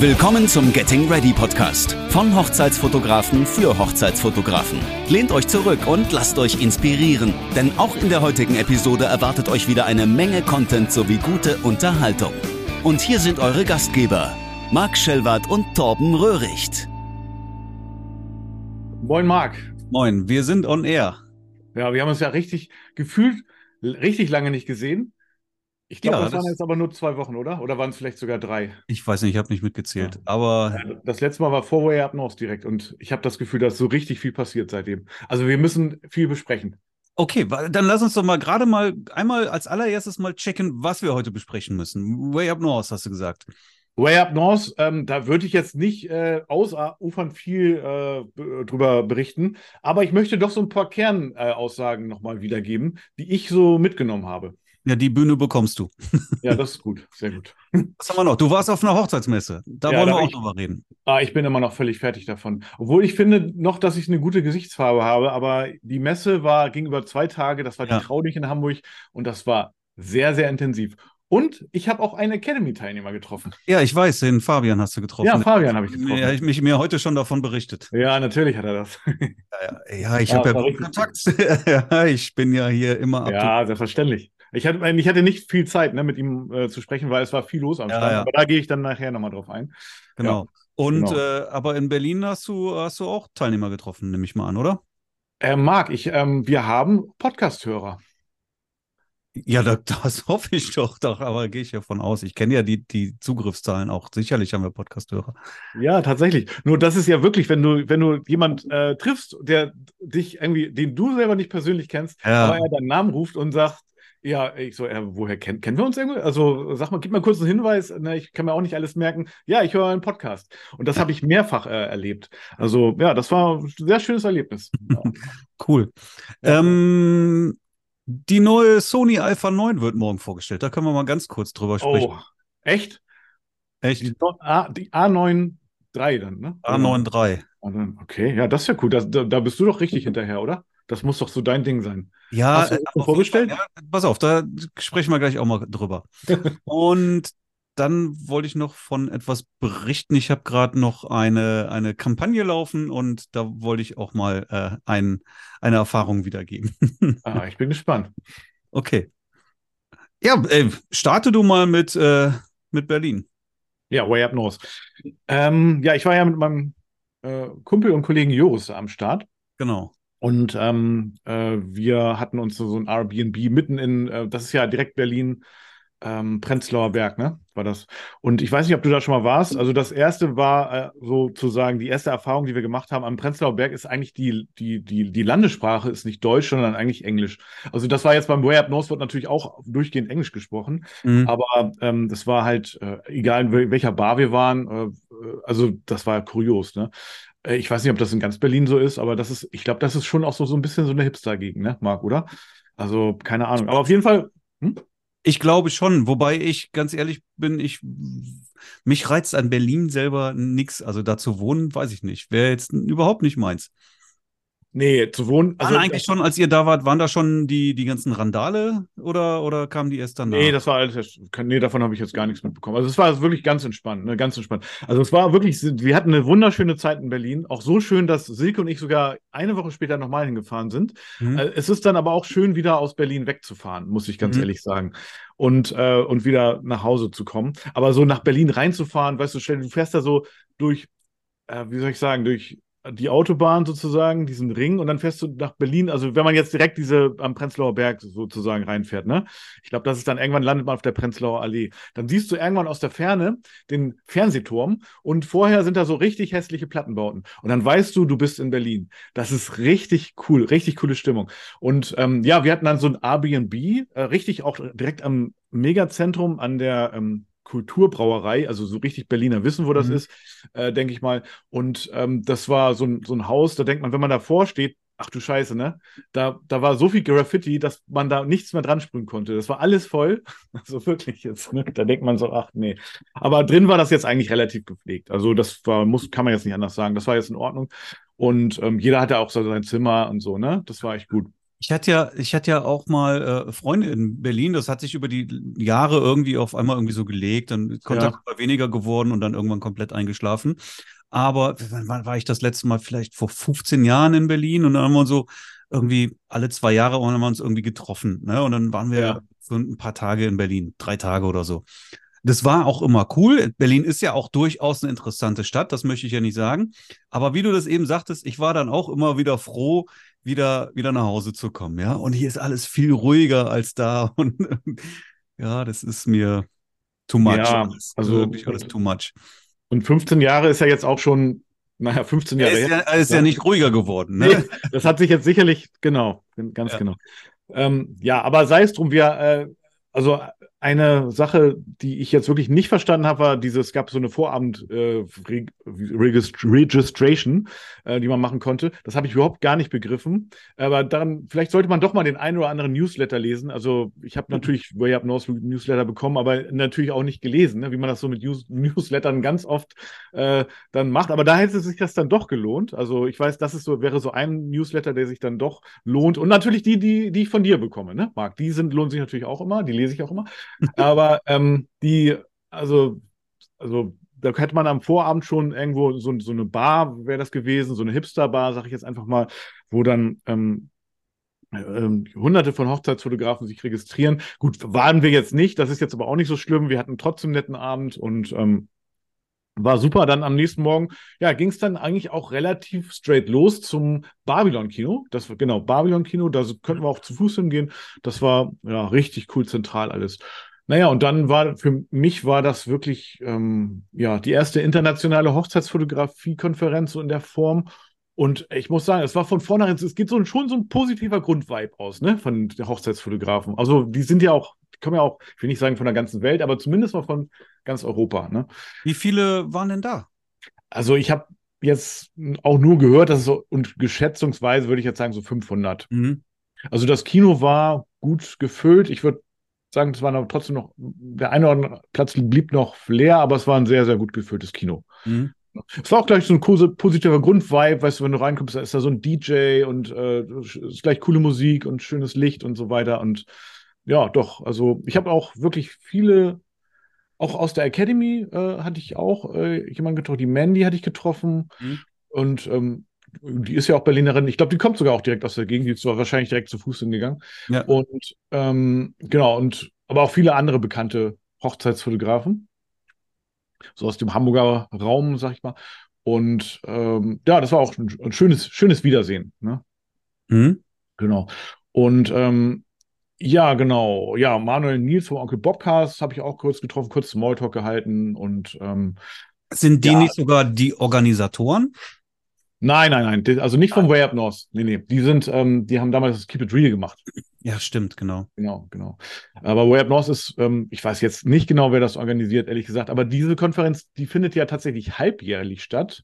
Willkommen zum Getting Ready Podcast von Hochzeitsfotografen für Hochzeitsfotografen. Lehnt euch zurück und lasst euch inspirieren, denn auch in der heutigen Episode erwartet euch wieder eine Menge Content sowie gute Unterhaltung. Und hier sind eure Gastgeber, Marc Schellwart und Torben Röhricht. Moin Marc. Moin, wir sind on air. Ja, wir haben uns ja richtig gefühlt, richtig lange nicht gesehen. Ich glaube, Ja, das, waren das- jetzt aber nur zwei Wochen, oder? Oder waren es vielleicht sogar drei? Ich weiß nicht, ich habe nicht mitgezählt, Ja. aber Das letzte Mal war vor Way Up North direkt und ich habe das Gefühl, dass so richtig viel passiert seitdem. Also wir müssen viel besprechen. okay, dann lass uns doch mal gerade mal einmal als allererstes mal checken, was wir heute besprechen müssen. Way Up North, hast du gesagt. Way Up North, ähm, da würde ich jetzt nicht äh, ausufern viel äh, drüber berichten, aber ich möchte doch so ein paar Kernaussagen äh, nochmal wiedergeben, die ich so mitgenommen habe. Ja, die Bühne bekommst du. Ja, das ist gut, sehr gut. Was haben wir noch? Du warst auf einer Hochzeitsmesse. Da Ja, wollen wir auch ich- drüber reden. Ah, ich bin immer noch völlig fertig davon. Obwohl ich finde noch, dass ich eine gute Gesichtsfarbe habe, aber die Messe war, ging über zwei Tage, das war Ja. die Traudig in Hamburg und das war sehr, sehr intensiv. Und ich habe auch einen Academy-Teilnehmer getroffen. Ja, ich weiß, den Fabian hast du getroffen. Ja, Fabian habe ich getroffen. Ja, ich mich mir heute schon davon berichtet. Ja, natürlich hat er das. Ja, ja ich Ja, habe ja Kontakt. ja, ich bin ja hier immer to ja, selbstverständlich. Ich hatte, ich hatte nicht viel Zeit, ne, mit ihm äh, zu sprechen, weil es war viel los am Ja, Stand. ja. Aber da gehe ich dann nachher nochmal drauf ein. Genau. Und genau. Äh, aber in Berlin hast du hast du auch Teilnehmer getroffen, nehme ich mal an, oder? Äh, Marc, ich, ähm, wir haben Podcast-Hörer. Ja, da, das hoffe ich doch, doch aber gehe ich ja von aus. Ich kenne ja die, die Zugriffszahlen auch. Sicherlich haben wir Podcast-Hörer. Ja, tatsächlich. Nur das ist ja wirklich, wenn du, wenn du jemand äh, triffst, der dich irgendwie, den du selber nicht persönlich kennst, Ja. aber er deinen Namen ruft und sagt, ja, ich so, äh, woher kennen, kennen wir uns irgendwie? Also sag mal, gib mal kurz einen Hinweis. Ne, ich kann mir auch nicht alles merken. Ja, ich höre einen Podcast. Und das habe ich mehrfach äh, erlebt. Also ja, das war ein sehr schönes Erlebnis. Ja. Cool. Ja. Ähm, die neue Sony Alpha 9 wird morgen vorgestellt. Da können wir mal ganz kurz drüber sprechen. Oh, echt? Echt? Die, A, die A9 III dann, ne? A93. A9, Okay, ja, das ist ja cool. Da, da bist du doch richtig hinterher, oder? Das muss doch so dein Ding sein. Ja, Hast du äh, vorbestellt? Fall, ja, pass auf, da sprechen wir gleich auch mal drüber. Und dann wollte ich noch von etwas berichten. Ich habe gerade noch eine, eine Kampagne laufen und da wollte ich auch mal äh, ein, eine Erfahrung wiedergeben. Ah, ich bin gespannt. Okay. Ja, ey, starte du mal mit, äh, mit Berlin. Ja, Way Up North. Ähm, ja, ich war ja mit meinem äh, Kumpel und Kollegen Joris am Start. Genau. Und ähm, äh, wir hatten uns so so ein Airbnb mitten in, äh, das ist ja direkt Berlin, ähm, Prenzlauer Berg, ne? War das. Und ich weiß nicht, ob du da schon mal warst. Also das erste war äh, sozusagen die erste Erfahrung, die wir gemacht haben am Prenzlauer Berg, ist eigentlich die, die, die, die Landessprache ist nicht Deutsch, sondern eigentlich Englisch. Also das war jetzt beim Way Up North wird natürlich auch durchgehend Englisch gesprochen. Mhm. Aber ähm, das war halt, äh, egal in wel- welcher Bar wir waren, äh, also das war kurios, ne? Äh, Ich weiß nicht, ob das in ganz Berlin so ist, aber das ist, ich glaube, das ist schon auch so, so ein bisschen so eine Hipster-Gegend, ne, Marc, oder? Also, keine Ahnung. Aber auf jeden Fall, hm? Ich glaube schon, wobei ich ganz ehrlich bin, ich mich reizt an Berlin selber nix. Also da zu wohnen, weiß ich nicht. Wäre jetzt überhaupt nicht meins. Nee, zu wohnen. Waren eigentlich schon, als ihr da wart, waren da schon die, die ganzen Randale oder, oder kamen die erst danach? Nee, das war alles, nee, davon habe ich jetzt gar nichts mitbekommen. Also es war wirklich ganz entspannt, ne, ganz entspannt. Also es war wirklich, wir hatten eine wunderschöne Zeit in Berlin. Auch so schön, dass Silke und ich sogar eine Woche später nochmal hingefahren sind. Mhm. Äh, Es ist dann aber auch schön, wieder aus Berlin wegzufahren, muss ich ganz Mhm. ehrlich sagen. Und, äh, und wieder nach Hause zu kommen. Aber so nach Berlin reinzufahren, weißt du, du fährst da so durch, äh, wie soll ich sagen, durch die Autobahn sozusagen, diesen Ring, und dann fährst du nach Berlin. Also wenn man jetzt direkt diese am Prenzlauer Berg sozusagen reinfährt, ne? Ich glaube, das ist dann irgendwann landet man auf der Prenzlauer Allee. Dann siehst du irgendwann aus der Ferne den Fernsehturm und vorher sind da so richtig hässliche Plattenbauten. Und dann weißt du, du bist in Berlin. Das ist richtig cool, richtig coole Stimmung. Und ähm, ja, wir hatten dann so ein Airbnb, äh, richtig auch direkt am Megazentrum an der ähm, Kulturbrauerei, also so richtig Berliner wissen, wo das Mhm. ist, äh, denke ich mal. Und ähm, das war so ein, so ein Haus, da denkt man, wenn man davor steht, ach du Scheiße, ne? Da, da war so viel Graffiti, dass man da nichts mehr dran sprühen konnte. Das war alles voll. Also wirklich jetzt, ne? Da denkt man so, ach nee. Aber drin war das jetzt eigentlich relativ gepflegt. Also das war, muss, kann man jetzt nicht anders sagen. Das war jetzt in Ordnung. Und ähm, jeder hatte auch so sein Zimmer und so, ne? Das war echt gut. Ich hatte ja, ich hatte ja auch mal äh, Freunde in Berlin. Das hat sich über die Jahre irgendwie auf einmal irgendwie so gelegt. Dann Kontakt ja. war weniger geworden und dann irgendwann komplett eingeschlafen. Aber wann war ich das letzte Mal? Vielleicht vor 15 Jahren in Berlin und dann haben wir so irgendwie alle zwei Jahre haben wir uns irgendwie getroffen. Ne? Und dann waren wir ja. für ein paar Tage in Berlin, drei Tage oder so. Das war auch immer cool. Berlin ist ja auch durchaus eine interessante Stadt, das möchte ich ja nicht sagen. Aber wie du das eben sagtest, ich war dann auch immer wieder froh, wieder, wieder nach Hause zu kommen, ja. Und hier ist alles viel ruhiger als da. Und ja, das ist mir too much. Ja, alles, also wirklich alles too much. Und 15 Jahre ist ja jetzt auch schon, naja, 15 Jahre. Er ist, ja, ist ja, nicht ruhiger geworden, ne? Nee, das hat sich jetzt sicherlich, genau, ganz ja. genau. Ähm, ja, aber sei es drum, wir, äh, also eine Sache, die ich jetzt wirklich nicht verstanden habe, war dieses, es gab so eine Vorabend äh, äh, die man machen konnte. Das habe ich überhaupt gar nicht begriffen. Aber dann, vielleicht sollte man doch mal den einen oder anderen Newsletter lesen. Also ich habe mhm. natürlich Way Up North Newsletter bekommen, aber natürlich auch nicht gelesen, ne? wie man das so mit News Newslettern ganz oft äh, dann macht. Aber da hätte sich das dann doch gelohnt. Also ich weiß, das ist so, wäre so ein Newsletter, der sich dann doch lohnt. Und natürlich die, die, die ich von dir bekomme, ne, Marc? Die sind, lohnen sich natürlich auch immer, die lese ich auch immer. Aber ähm, die, also, also da hätte man am Vorabend schon irgendwo so, so eine Bar, wäre das gewesen, so eine Hipster-Bar, sag ich jetzt einfach mal, wo dann ähm, ähm, hunderte von Hochzeitsfotografen sich registrieren. Gut, waren wir jetzt nicht, das ist jetzt aber auch nicht so schlimm. Wir hatten trotzdem einen netten Abend und ähm, war super. Dann am nächsten Morgen, ja, ging es dann eigentlich auch relativ straight los zum Babylon-Kino. Das war genau Babylon-Kino, da könnten wir auch zu Fuß hingehen. Das war ja richtig cool zentral alles. Naja, und dann war für mich war das wirklich ähm, ja die erste internationale Hochzeitsfotografie-Konferenz so in der Form. Und ich muss sagen, es war von vornherein, es geht so schon so ein positiver Grundvibe aus, ne, von den Hochzeitsfotografen. Also die sind ja auch, kommen ja auch, ich will nicht sagen von der ganzen Welt, aber zumindest mal von ganz Europa, ne. Wie viele waren denn da? Also ich habe jetzt auch nur gehört, dass es so, und geschätzungsweise würde ich jetzt sagen so 500. Mhm. Also das Kino war gut gefüllt. Ich würde sagen, es war noch trotzdem noch, der eine oder andere Platz blieb noch leer, aber es war ein sehr, sehr gut gefülltes Kino. Mhm. Es war auch gleich so ein positiver Grundvibe, weißt du, wenn du reinkommst, da ist da so ein DJ und äh, ist gleich coole Musik und schönes Licht und so weiter. Und ja, doch, also ich habe auch wirklich viele, auch aus der Academy äh, hatte ich auch äh, jemanden getroffen, die Mandy hatte ich getroffen. Mhm. Und ähm, die ist ja auch Berlinerin. Ich glaube, die kommt sogar auch direkt aus der Gegend. Die ist zwar wahrscheinlich direkt zu Fuß hingegangen. Ja. Und ähm, genau, und aber auch viele andere bekannte Hochzeitsfotografen. So aus dem Hamburger Raum, sag ich mal. Und ähm, ja, das war auch ein, ein schönes, schönes Wiedersehen. Ne? Mhm. Genau. Und ähm, ja, genau. Ja, Manuel Nils vom Onkel Bobcast habe ich auch kurz getroffen, kurz Smalltalk gehalten und ähm, sind die ja, nicht sogar die Organisatoren? Nein, nein, nein. Also nicht vom Way Up North. Nee, nee. Die sind, ähm, die haben damals das Keep It Real gemacht. Ja, stimmt, genau. Genau, genau. Aber Way Up North ist, ähm, ich weiß jetzt nicht genau, wer das organisiert, ehrlich gesagt, aber diese Konferenz, die findet ja tatsächlich halbjährlich statt.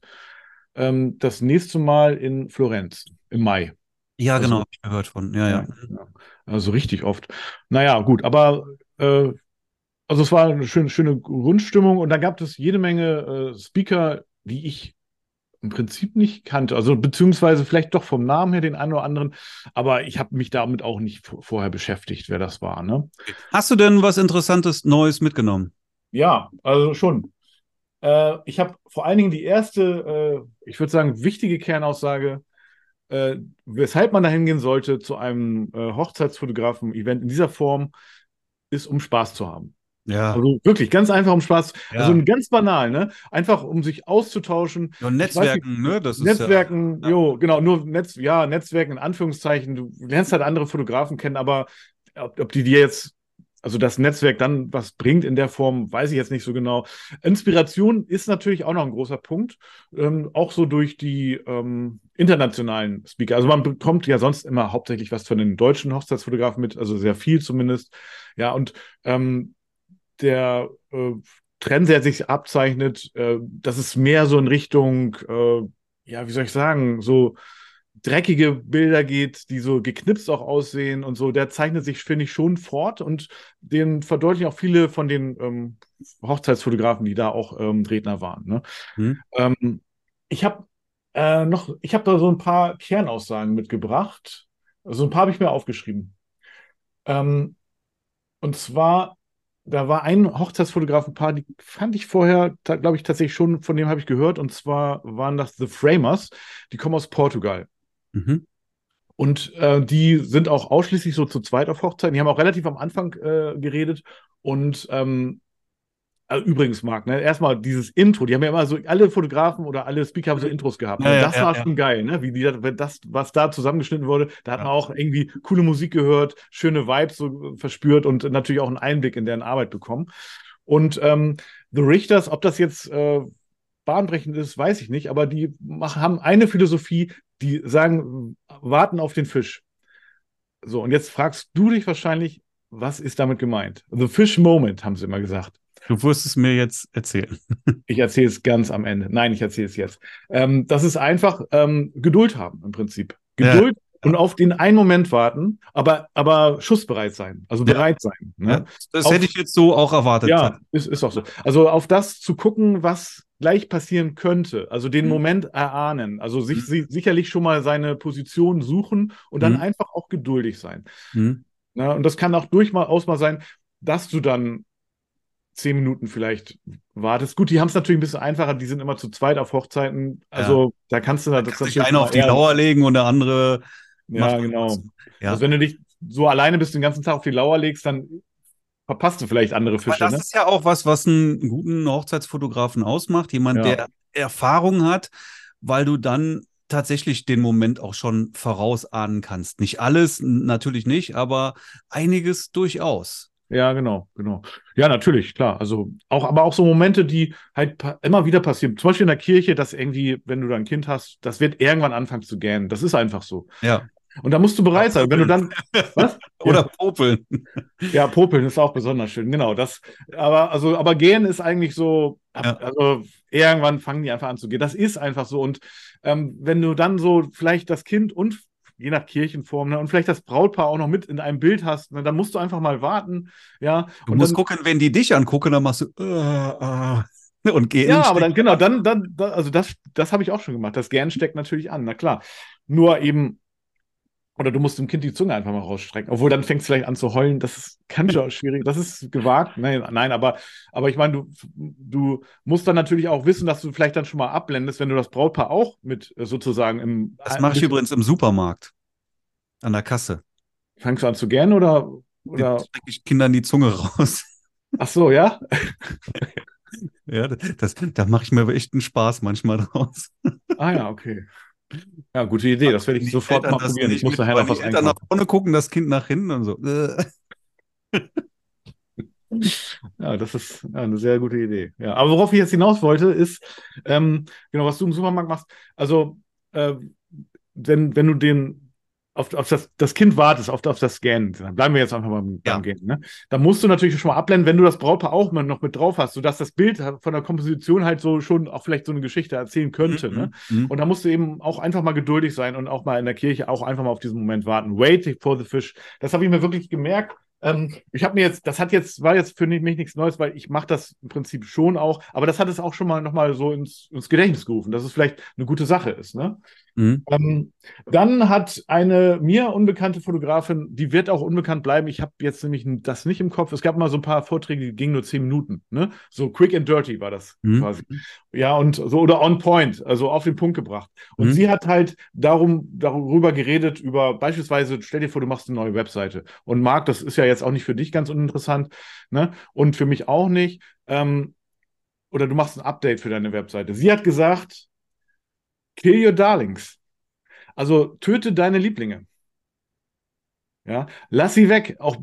Ähm, das nächste Mal in Florenz im Mai. Ja, also, genau, habe ich gehört von. Ja, ja, ja. Also richtig oft. Naja, gut, aber äh, also es war eine schöne, schöne Grundstimmung und da gab es jede Menge äh, Speaker, die ich im Prinzip nicht kannte. Also beziehungsweise vielleicht doch vom Namen her den einen oder anderen, aber ich habe mich damit auch nicht vorher beschäftigt, wer das war. Ne? Hast du denn was Interessantes Neues mitgenommen? Ja, also schon. Äh, ich habe vor allen Dingen die erste, äh, ich würde sagen, wichtige Kernaussage, äh, weshalb man da hingehen sollte zu einem äh, Hochzeitsfotografen-Event in dieser Form, ist, um Spaß zu haben. Ja. Also wirklich ganz einfach um Spaß. Ja. Also ganz banal, ne? Einfach um sich auszutauschen. Ja, Netzwerken, nicht, ne? Das Netzwerken, ja, jo, genau, nur Netz, ja, Netzwerken in Anführungszeichen. Du lernst halt andere Fotografen kennen, aber ob, ob die dir jetzt, also das Netzwerk dann was bringt in der Form, weiß ich jetzt nicht so genau. Inspiration ist natürlich auch noch ein großer Punkt. Ähm, auch so durch die ähm, internationalen Speaker. Also man bekommt ja sonst immer hauptsächlich was von den deutschen Hochzeitsfotografen mit, also sehr viel zumindest. Ja, und ähm, der äh, Trend, der sich abzeichnet, äh, dass es mehr so in Richtung, äh, ja, wie soll ich sagen, so dreckige Bilder geht, die so geknipst auch aussehen und so, der zeichnet sich, finde ich, schon fort und den verdeutlichen auch viele von den ähm, Hochzeitsfotografen, die da auch ähm, Redner waren. Ne? Mhm. Ähm, ich habe äh, noch, ich habe da so ein paar Kernaussagen mitgebracht Also ein paar habe ich mir aufgeschrieben. Ähm, und zwar, da war ein Hochzeitsfotografenpaar, die fand ich vorher, glaube ich, tatsächlich schon, von dem habe ich gehört. Und zwar waren das The Framers. Die kommen aus Portugal. Mhm. Und äh, die sind auch ausschließlich so zu zweit auf Hochzeiten. Die haben auch relativ am Anfang äh, geredet. Und ähm, also übrigens, Marc, ne, erstmal dieses Intro, die haben ja immer so, alle Fotografen oder alle Speaker haben so Intros gehabt. Ja, das ja, war ja. schon geil, ne? Wie die, das, was da zusammengeschnitten wurde, da hat man auch irgendwie coole Musik gehört, schöne Vibes so verspürt und natürlich auch einen Einblick in deren Arbeit bekommen. Und ähm, The Richters, ob das jetzt äh, bahnbrechend ist, weiß ich nicht, aber die machen, haben eine Philosophie, die sagen, warten auf den Fisch. So, und jetzt fragst du dich wahrscheinlich, was ist damit gemeint? The Fish Moment, haben sie immer gesagt. Du wirst es mir jetzt erzählen. Ich erzähle es ganz am Ende. Nein, ich erzähle es jetzt. Ähm, das ist einfach ähm, Geduld haben im Prinzip. Ja. Und auf den einen Moment warten, aber, aber schussbereit sein, also Ja. bereit sein. Ne? Ja, das Auf- hätte ich jetzt so auch erwartet. Ja, ist, ist auch so. Also auf das zu gucken, was gleich passieren könnte, also den Mhm. Moment erahnen, also sich Mhm. si sicherlich schon mal seine Position suchen und dann Mhm. einfach auch geduldig sein. Hm? Ne? Und das kann auch durchaus mal sein, dass du dann zehn Minuten vielleicht wartest. Gut, die haben es natürlich ein bisschen einfacher, die sind immer zu zweit auf Hochzeiten. Also da kannst du da das Kann sich natürlich einer auf die Lauer legen und der andere Ja, genau. Ja. Also wenn du dich so alleine bist den ganzen Tag auf die Lauer legst, dann verpasst du vielleicht andere Aber Fische. das Ne? ist ja auch was, was einen guten Hochzeitsfotografen ausmacht. Jemand, Ja. der Erfahrung hat, weil du dann tatsächlich den Moment auch schon vorausahnen kannst. Nicht alles, natürlich nicht, aber einiges durchaus. Ja, genau, genau. Ja, natürlich, klar. Also auch, aber auch so Momente, die halt immer wieder passieren. Zum Beispiel in der Kirche, dass irgendwie, wenn du da ein Kind hast, das wird irgendwann anfangen zu gähnen. Das ist einfach so. Ja. Und da musst du bereit sein. Wenn du dann, was? Oder popeln. Ja, Popeln ist auch besonders schön, genau. Das, aber, also, aber gehen ist eigentlich so, Ja. also irgendwann fangen die einfach an zu gehen. Das ist einfach so. Und ähm, wenn du dann so vielleicht das Kind und je nach Kirchenform ne, und vielleicht das Brautpaar auch noch mit in einem Bild hast, ne, dann musst du einfach mal warten. Ja, Du und musst dann, gucken, wenn die dich angucken, dann machst du äh, äh, und gehen. ja, aber dann, genau, dann, dann, dann also das, das habe ich auch schon gemacht. Das Gern steckt natürlich an, na klar. Nur eben, oder du musst dem Kind die Zunge einfach mal rausstrecken. Obwohl dann fängt es vielleicht an zu heulen. Das ist, kann schon schwierig. Das ist gewagt. Nein, nein, aber, aber ich meine, du, du musst dann natürlich auch wissen, dass du vielleicht dann schon mal abblendest, wenn du das Brautpaar auch mit äh, sozusagen im. Das mache ich übrigens im Supermarkt. An der Kasse. Fängst du an zu gern oder? oder strecke ich Kindern die Zunge raus. ach so, ja? Ja, das, da mache ich mir echt einen Spaß manchmal draus. Ah ja, okay. Ja, gute Idee. Das werde ich sofort Eltern mal probieren. Ich muss nachher noch was Eltern nach vorne gucken, das Kind nach hinten und so. Ja, das ist ja, eine sehr gute Idee. Ja, aber worauf ich jetzt hinaus wollte, ist, ähm, genau, was du im Supermarkt machst. Also, äh, wenn, wenn du den auf, auf das, das Kind wartest, auf, auf das Scannen, dann bleiben wir jetzt einfach mal beim Ja. Gehen, ne? Da musst du natürlich schon mal abblenden, wenn du das Brautpaar auch mal noch mit drauf hast, sodass das Bild von der Komposition halt so schon auch vielleicht so eine Geschichte erzählen könnte, ne? Mhm. Und da musst du eben auch einfach mal geduldig sein und auch mal in der Kirche auch einfach mal auf diesen Moment warten. Wait for the fish. Das habe ich mir wirklich gemerkt. Ähm, ich habe mir jetzt, das hat jetzt, war jetzt für mich nichts Neues, weil ich mache das im Prinzip schon auch, aber das hat es auch schon mal nochmal so ins, ins Gedächtnis gerufen, dass es vielleicht eine gute Sache ist. Ne? Mhm. Ähm, dann hat eine mir unbekannte Fotografin, die wird auch unbekannt bleiben. Ich habe jetzt nämlich das nicht im Kopf. Es gab mal so ein paar Vorträge, die gingen nur zehn Minuten. Ne? So quick and dirty war das Mhm. quasi. Ja, und so oder on point, also auf den Punkt gebracht. Und Mhm. sie hat halt darum, darüber geredet, über beispielsweise, stell dir vor, du machst eine neue Webseite. Und Marc, das ist ja jetzt auch nicht für dich ganz uninteressant, ne? Und für mich auch nicht. Ähm, oder du machst ein Update für deine Webseite. Sie hat gesagt, kill your darlings. Also töte deine Lieblinge. Ja, lass sie weg. Auch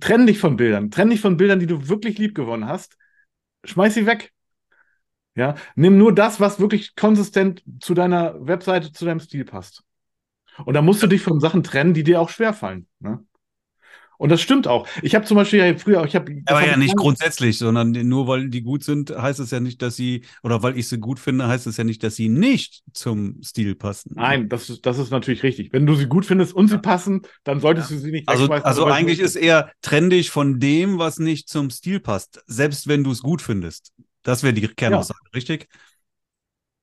trenn dich von Bildern. Trenn dich von Bildern, die du wirklich lieb gewonnen hast. Schmeiß sie weg. Ja, nimm nur das, was wirklich konsistent zu deiner Webseite, zu deinem Stil passt. Und da musst du dich von Sachen trennen, die dir auch schwerfallen. Ne? Und das stimmt auch. Ich habe zum Beispiel ja früher, ich habe. Aber ja nicht grundsätzlich, sondern nur weil die gut sind, heißt es ja nicht, dass sie, oder weil ich sie gut finde, heißt es ja nicht, dass sie nicht zum Stil passen. Nein, das ist, das ist natürlich richtig. Wenn du sie gut findest und sie passen, dann solltest du sie nicht Also, also eigentlich ist eher trendig von dem, was nicht zum Stil passt, selbst wenn du es gut findest. Das wäre die Kernaussage, richtig?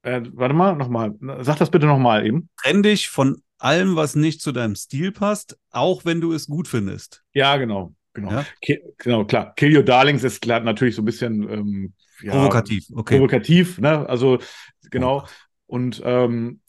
Äh, warte mal, nochmal. Sag das bitte nochmal eben. Trendig von allem, was nicht zu deinem Stil passt, auch wenn du es gut findest. Ja, genau. Genau. Ja? genau, klar. Kill Your Darlings ist klar natürlich so ein bisschen ähm, ja, Provokativ, okay. provokativ, ne? Also genau. Und ähm,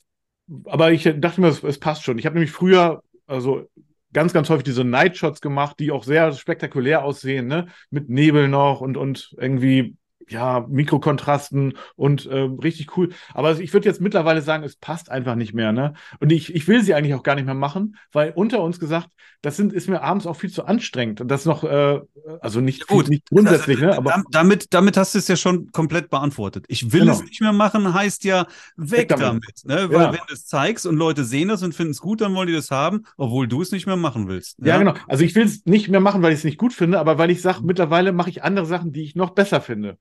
aber ich dachte mir, es, es passt schon. Ich habe nämlich früher, also ganz, ganz häufig diese Nightshots gemacht, die auch sehr spektakulär aussehen, ne? Mit Nebel noch und, und irgendwie ja, Mikrokontrasten und äh, richtig cool. Aber ich würde jetzt mittlerweile sagen, es passt einfach nicht mehr. Ne? Und ich, ich will sie eigentlich auch gar nicht mehr machen, weil unter uns gesagt, das sind, ist mir abends auch viel zu anstrengend. Und das noch, äh, also nicht, Gut, nicht grundsätzlich, also, ne? Aber damit, damit hast du es ja schon komplett beantwortet. Ich will Genau. es nicht mehr machen, heißt ja weg, damit. damit. ne? Weil Ja. wenn du es zeigst und Leute sehen das und finden es gut, dann wollen die das haben, obwohl du es nicht mehr machen willst. ja, genau. Also ich will es nicht mehr machen, weil ich es nicht gut finde, aber weil ich sage, mittlerweile mache ich andere Sachen, die ich noch besser finde.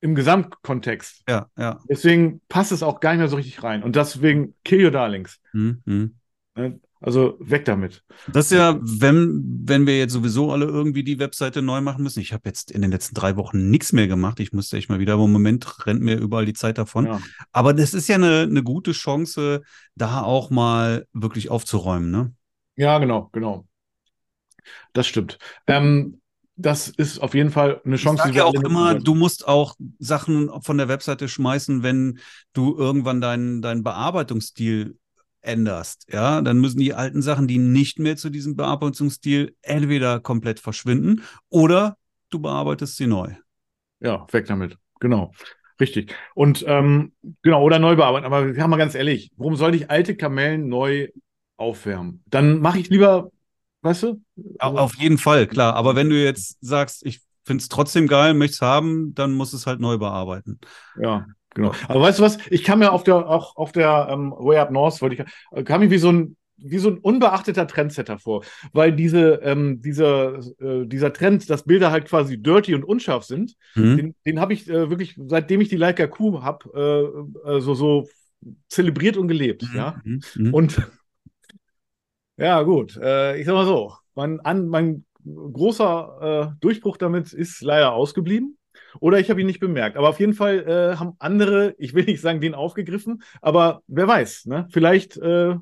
Im Gesamtkontext. Ja, ja. Deswegen passt es auch gar nicht mehr so richtig rein. Und deswegen Kill Your Darlings. Hm, hm. Ne? Also weg damit. Das ist ja, wenn, wenn wir jetzt sowieso alle irgendwie die Webseite neu machen müssen. Ich habe jetzt in den letzten drei Wochen nichts mehr gemacht. Ich musste echt mal wieder, aber im Moment rennt mir überall die Zeit davon. Ja. Aber das ist ja eine, eine gute Chance, da auch mal wirklich aufzuräumen, ne? Ja, genau, genau. Das stimmt. Ähm, das ist auf jeden Fall eine Ich Chance, sage wir ja auch immer, du musst auch Sachen von der Webseite schmeißen, wenn du irgendwann deinen, deinen Bearbeitungsstil änderst. Ja, dann müssen die alten Sachen, die nicht mehr zu diesem Bearbeitungsstil entweder komplett verschwinden oder du bearbeitest sie neu. Ja, weg damit. Genau. Richtig. Und ähm, genau, oder neu bearbeiten. Aber wir haben mal ganz ehrlich, warum soll ich alte Kamellen neu aufwärmen? Dann mache ich lieber, weißt du? Au- Auf jeden Fall, klar. Aber wenn du jetzt sagst, ich finde es trotzdem geil, möchte es haben, dann musst du es halt neu bearbeiten. Ja, genau. Aber weißt du was? Ich kam ja auf der, auch auf der ähm, Way Up North, wollte ich, kam mir wie so ein, wie so ein unbeachteter Trendsetter vor, weil diese, ähm, dieser, äh, dieser Trend, dass Bilder halt quasi dirty und unscharf sind, Hm? den, den habe ich äh, wirklich, seitdem ich die Leica Q habe, äh, äh, so, so zelebriert und gelebt. Ja. Mhm. Mhm. Und ja, gut, äh, ich sag mal so, mein, an, mein großer äh, Durchbruch damit ist leider ausgeblieben. Oder ich habe ihn nicht bemerkt. Aber auf jeden Fall äh, haben andere, ich will nicht sagen, den aufgegriffen, aber wer weiß, ne? Vielleicht, äh,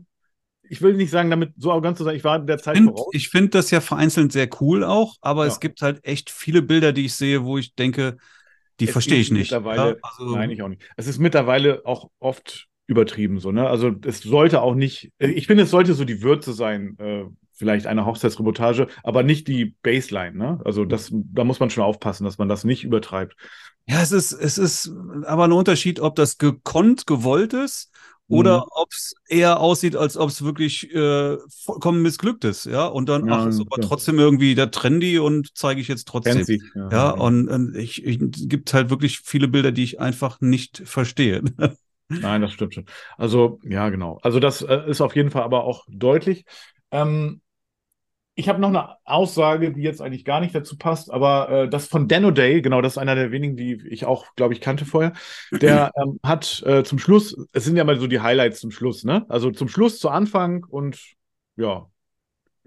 ich will nicht sagen, damit so arrogant zu sein, ich war der Zeit find, voraus. ich finde das ja vereinzelt sehr cool auch, aber Ja. es gibt halt echt viele Bilder, die ich sehe, wo ich denke, die verstehe ich nicht. Mittlerweile, Ja, also, nein, ich auch nicht. Es ist mittlerweile auch oft übertrieben so, ne? Also es sollte auch nicht, äh, ich finde, es sollte so die Würze sein, äh, vielleicht eine Hochzeitsreportage, aber nicht die Baseline, ne? Also das, da muss man schon aufpassen, dass man das nicht übertreibt. ja, es ist, es ist aber ein Unterschied, ob das gekonnt, gewollt ist oder Mhm. ob es eher aussieht, als ob es wirklich äh, vollkommen missglückt ist. Ja, und dann, Ja, ach, ist aber ja. trotzdem irgendwie der Trendy und zeige ich jetzt trotzdem. Fancy. Ja, und, und ich, ich es gibt halt wirklich viele Bilder, die ich einfach nicht verstehe. Nein, das stimmt schon. Also, ja, genau. Also, das äh, ist auf jeden Fall aber auch deutlich. Ähm, ich habe noch eine Aussage, die jetzt eigentlich gar nicht dazu passt, aber äh, das von Dan O'Day, genau, das ist einer der wenigen, die ich auch, glaube ich, kannte vorher. Der ähm, hat äh, zum Schluss, es sind ja mal so die Highlights zum Schluss, ne? Also zum Schluss, zu Anfang und ja,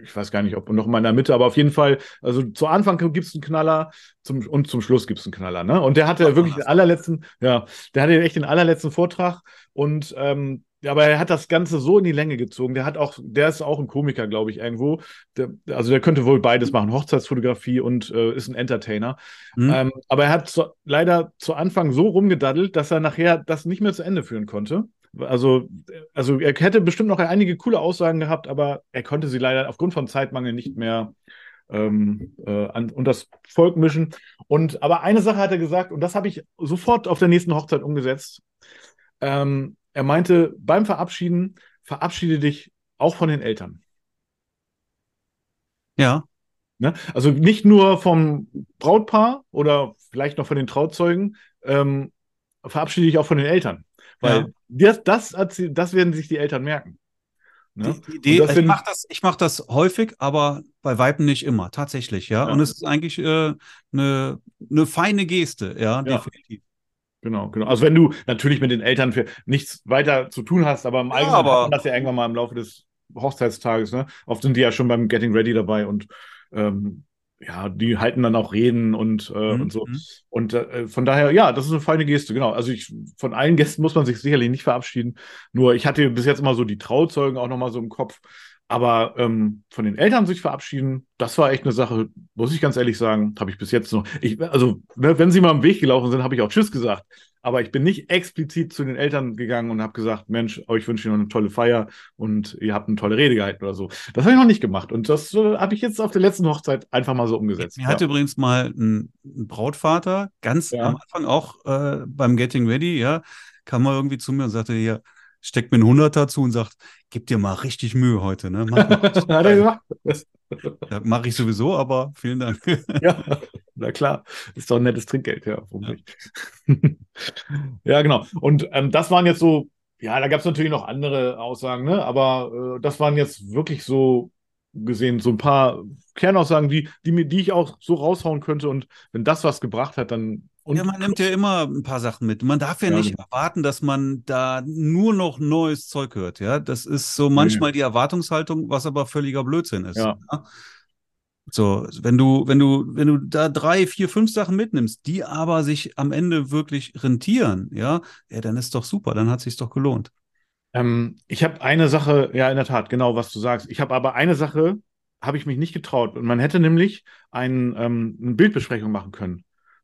ich weiß gar nicht, ob noch mal in der Mitte, aber auf jeden Fall, also zu Anfang gibt es einen Knaller zum, und zum Schluss gibt es einen Knaller, ne? Und der hatte wirklich den allerletzten, ja, der hatte echt den allerletzten Vortrag und ähm, ja, aber er hat das Ganze so in die Länge gezogen. Der hat auch, der ist auch ein Komiker, glaube ich, irgendwo. Der, also der könnte wohl beides machen, Hochzeitsfotografie und äh, ist ein Entertainer. Hm? Ähm, aber er hat zu, leider zu Anfang so rumgedaddelt, dass er nachher das nicht mehr zu Ende führen konnte. Also, also er hätte bestimmt noch einige coole Aussagen gehabt, aber er konnte sie leider aufgrund von Zeitmangel nicht mehr ähm, äh, an, und das Volk mischen. Und aber eine Sache hat er gesagt, und das habe ich sofort auf der nächsten Hochzeit umgesetzt. Ähm, er meinte, beim Verabschieden, verabschiede dich auch von den Eltern. Ja, Ne? Also nicht nur vom Brautpaar oder vielleicht noch von den Trauzeugen, ähm, verabschiede dich auch von den Eltern. Weil das, das, erzähl- das werden sich die Eltern merken. Ne? Die Idee, das ich mache das, ich mach das häufig, aber bei Weitem nicht immer, tatsächlich, ja. Ja. Und es ist eigentlich eine äh, ne feine Geste, ja, definitiv. Genau, genau. Also wenn du natürlich mit den Eltern für nichts weiter zu tun hast, aber im Ja, Allgemeinen aber- hat man das ja irgendwann mal im Laufe des Hochzeitstages, ne? Oft sind die ja schon beim Getting Ready dabei und ähm, ja, die halten dann auch Reden und, äh, Mhm, und so. mhm. Und äh, von daher, ja, das ist eine feine Geste, genau. Also ich, von allen Gästen muss man sich sicherlich nicht verabschieden. Nur ich hatte bis jetzt immer so die Trauzeugen auch nochmal so im Kopf. Aber ähm, von den Eltern sich verabschieden, das war echt eine Sache, muss ich ganz ehrlich sagen, habe ich bis jetzt noch. Ich, also, ne, wenn sie mal am Weg gelaufen sind, habe ich auch Tschüss gesagt. Aber ich bin nicht explizit zu den Eltern gegangen und habe gesagt, Mensch, euch wünsche ich noch eine tolle Feier und ihr habt eine tolle Rede gehalten oder so. Das habe ich noch nicht gemacht. Und das äh, habe ich jetzt auf der letzten Hochzeit einfach mal so umgesetzt. Mir hatte übrigens mal ein, ein Brautvater ganz Ja. am Anfang auch äh, beim Getting Ready, ja, kam mal irgendwie zu mir und sagte, hier, steckt mir ein Hunderter zu und sagt, gib dir mal richtig Mühe heute, ne? Mach Hat er gesagt? Ja, Mache ich sowieso, aber vielen Dank. Ja, na klar. Ist doch ein nettes Trinkgeld, ja. Nicht? ja, genau. Und ähm, das waren jetzt so, ja, da gab es natürlich noch andere Aussagen, ne? Aber äh, das waren jetzt wirklich so gesehen, so ein paar Kernaussagen, die, die, mir, die ich auch so raushauen könnte. Und wenn das was gebracht hat, dann. Und ja, man nimmt ja immer ein paar Sachen mit. Man darf ja, Ja, nicht genau. erwarten, dass man da nur noch neues Zeug hört. Ja, das ist so manchmal die Erwartungshaltung, was aber völliger Blödsinn ist. Ja. So, wenn du, wenn du, wenn du da drei, vier, fünf Sachen mitnimmst, die aber sich am Ende wirklich rentieren, ja, ja, dann ist doch super, dann hat sich's doch gelohnt. Ähm, ich habe eine Sache, ja, in der Tat, genau, was du sagst. Ich habe aber eine Sache, habe ich mich nicht getraut. Und man hätte nämlich ein, ähm, eine Bildbesprechung machen können.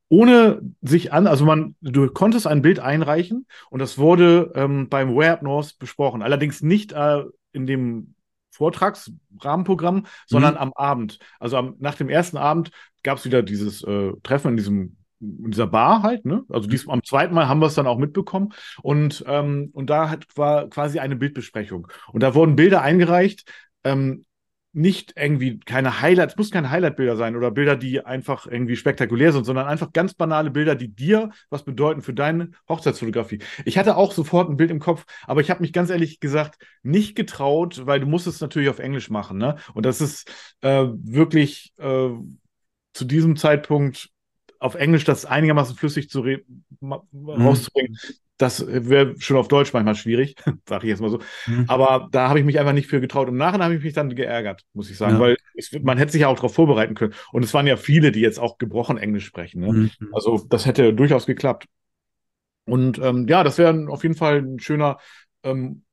Ohne sich an, also man, du konntest ein Bild einreichen und das wurde ähm, beim Web North besprochen. Allerdings nicht äh, in dem Vortragsrahmenprogramm, sondern Mhm. am Abend. Also am, nach dem ersten Abend gab es wieder dieses äh, Treffen in diesem in dieser Bar halt, ne? Also dies, am zweiten Mal haben wir es dann auch mitbekommen. Und, ähm, und da hat, war quasi eine Bildbesprechung. Und da wurden Bilder eingereicht, ähm, nicht irgendwie keine Highlights, es muss keine Highlight-Bilder sein oder Bilder, die einfach irgendwie spektakulär sind, sondern einfach ganz banale Bilder, die dir was bedeuten für deine Hochzeitsfotografie. Ich hatte auch sofort ein Bild im Kopf, aber ich habe mich ganz ehrlich gesagt nicht getraut, weil du musst es natürlich auf Englisch machen, ne? Und das ist äh, wirklich äh, zu diesem Zeitpunkt auf Englisch das einigermaßen flüssig zu ma- rauszubringen, das wäre schon auf Deutsch manchmal schwierig, sage ich jetzt mal so. Mhm. Aber da habe ich mich einfach nicht für getraut. Und nachher habe ich mich dann geärgert, muss ich sagen, Ja. weil es, man hätte sich ja auch darauf vorbereiten können. Und es waren ja viele, die jetzt auch gebrochen Englisch sprechen. Ne? Mhm. Also das hätte durchaus geklappt. Und ähm, ja, das wäre auf jeden Fall ein schöner ähm,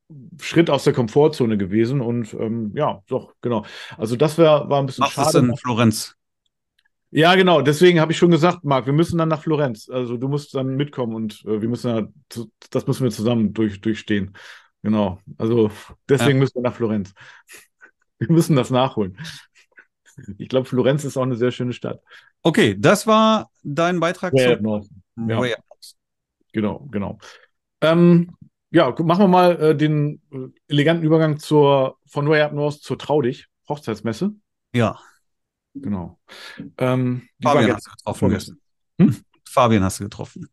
Schritt aus der Komfortzone gewesen. Und ähm, ja, doch, genau. Also das wär, war ein bisschen es schade. in Florenz. Ja, genau. Deswegen habe ich schon gesagt, Marc, wir müssen dann nach Florenz. Also du musst dann mitkommen und äh, wir müssen ja, zu- das müssen wir zusammen durch, durchstehen. Genau. Also deswegen müssen wir nach Florenz. Wir müssen das nachholen. Ich glaube, Florenz ist auch eine sehr schöne Stadt. Okay, das war dein Beitrag Ja, zum North. ja. Way. Genau, genau. Ähm, ja, machen wir mal äh, den äh, eleganten Übergang zur, von Way Up North zur Traudig, Hochzeitsmesse. Ja, Genau. Ähm, Fabian hast du getroffen. vorgestern. gestern. Fabian hast du getroffen.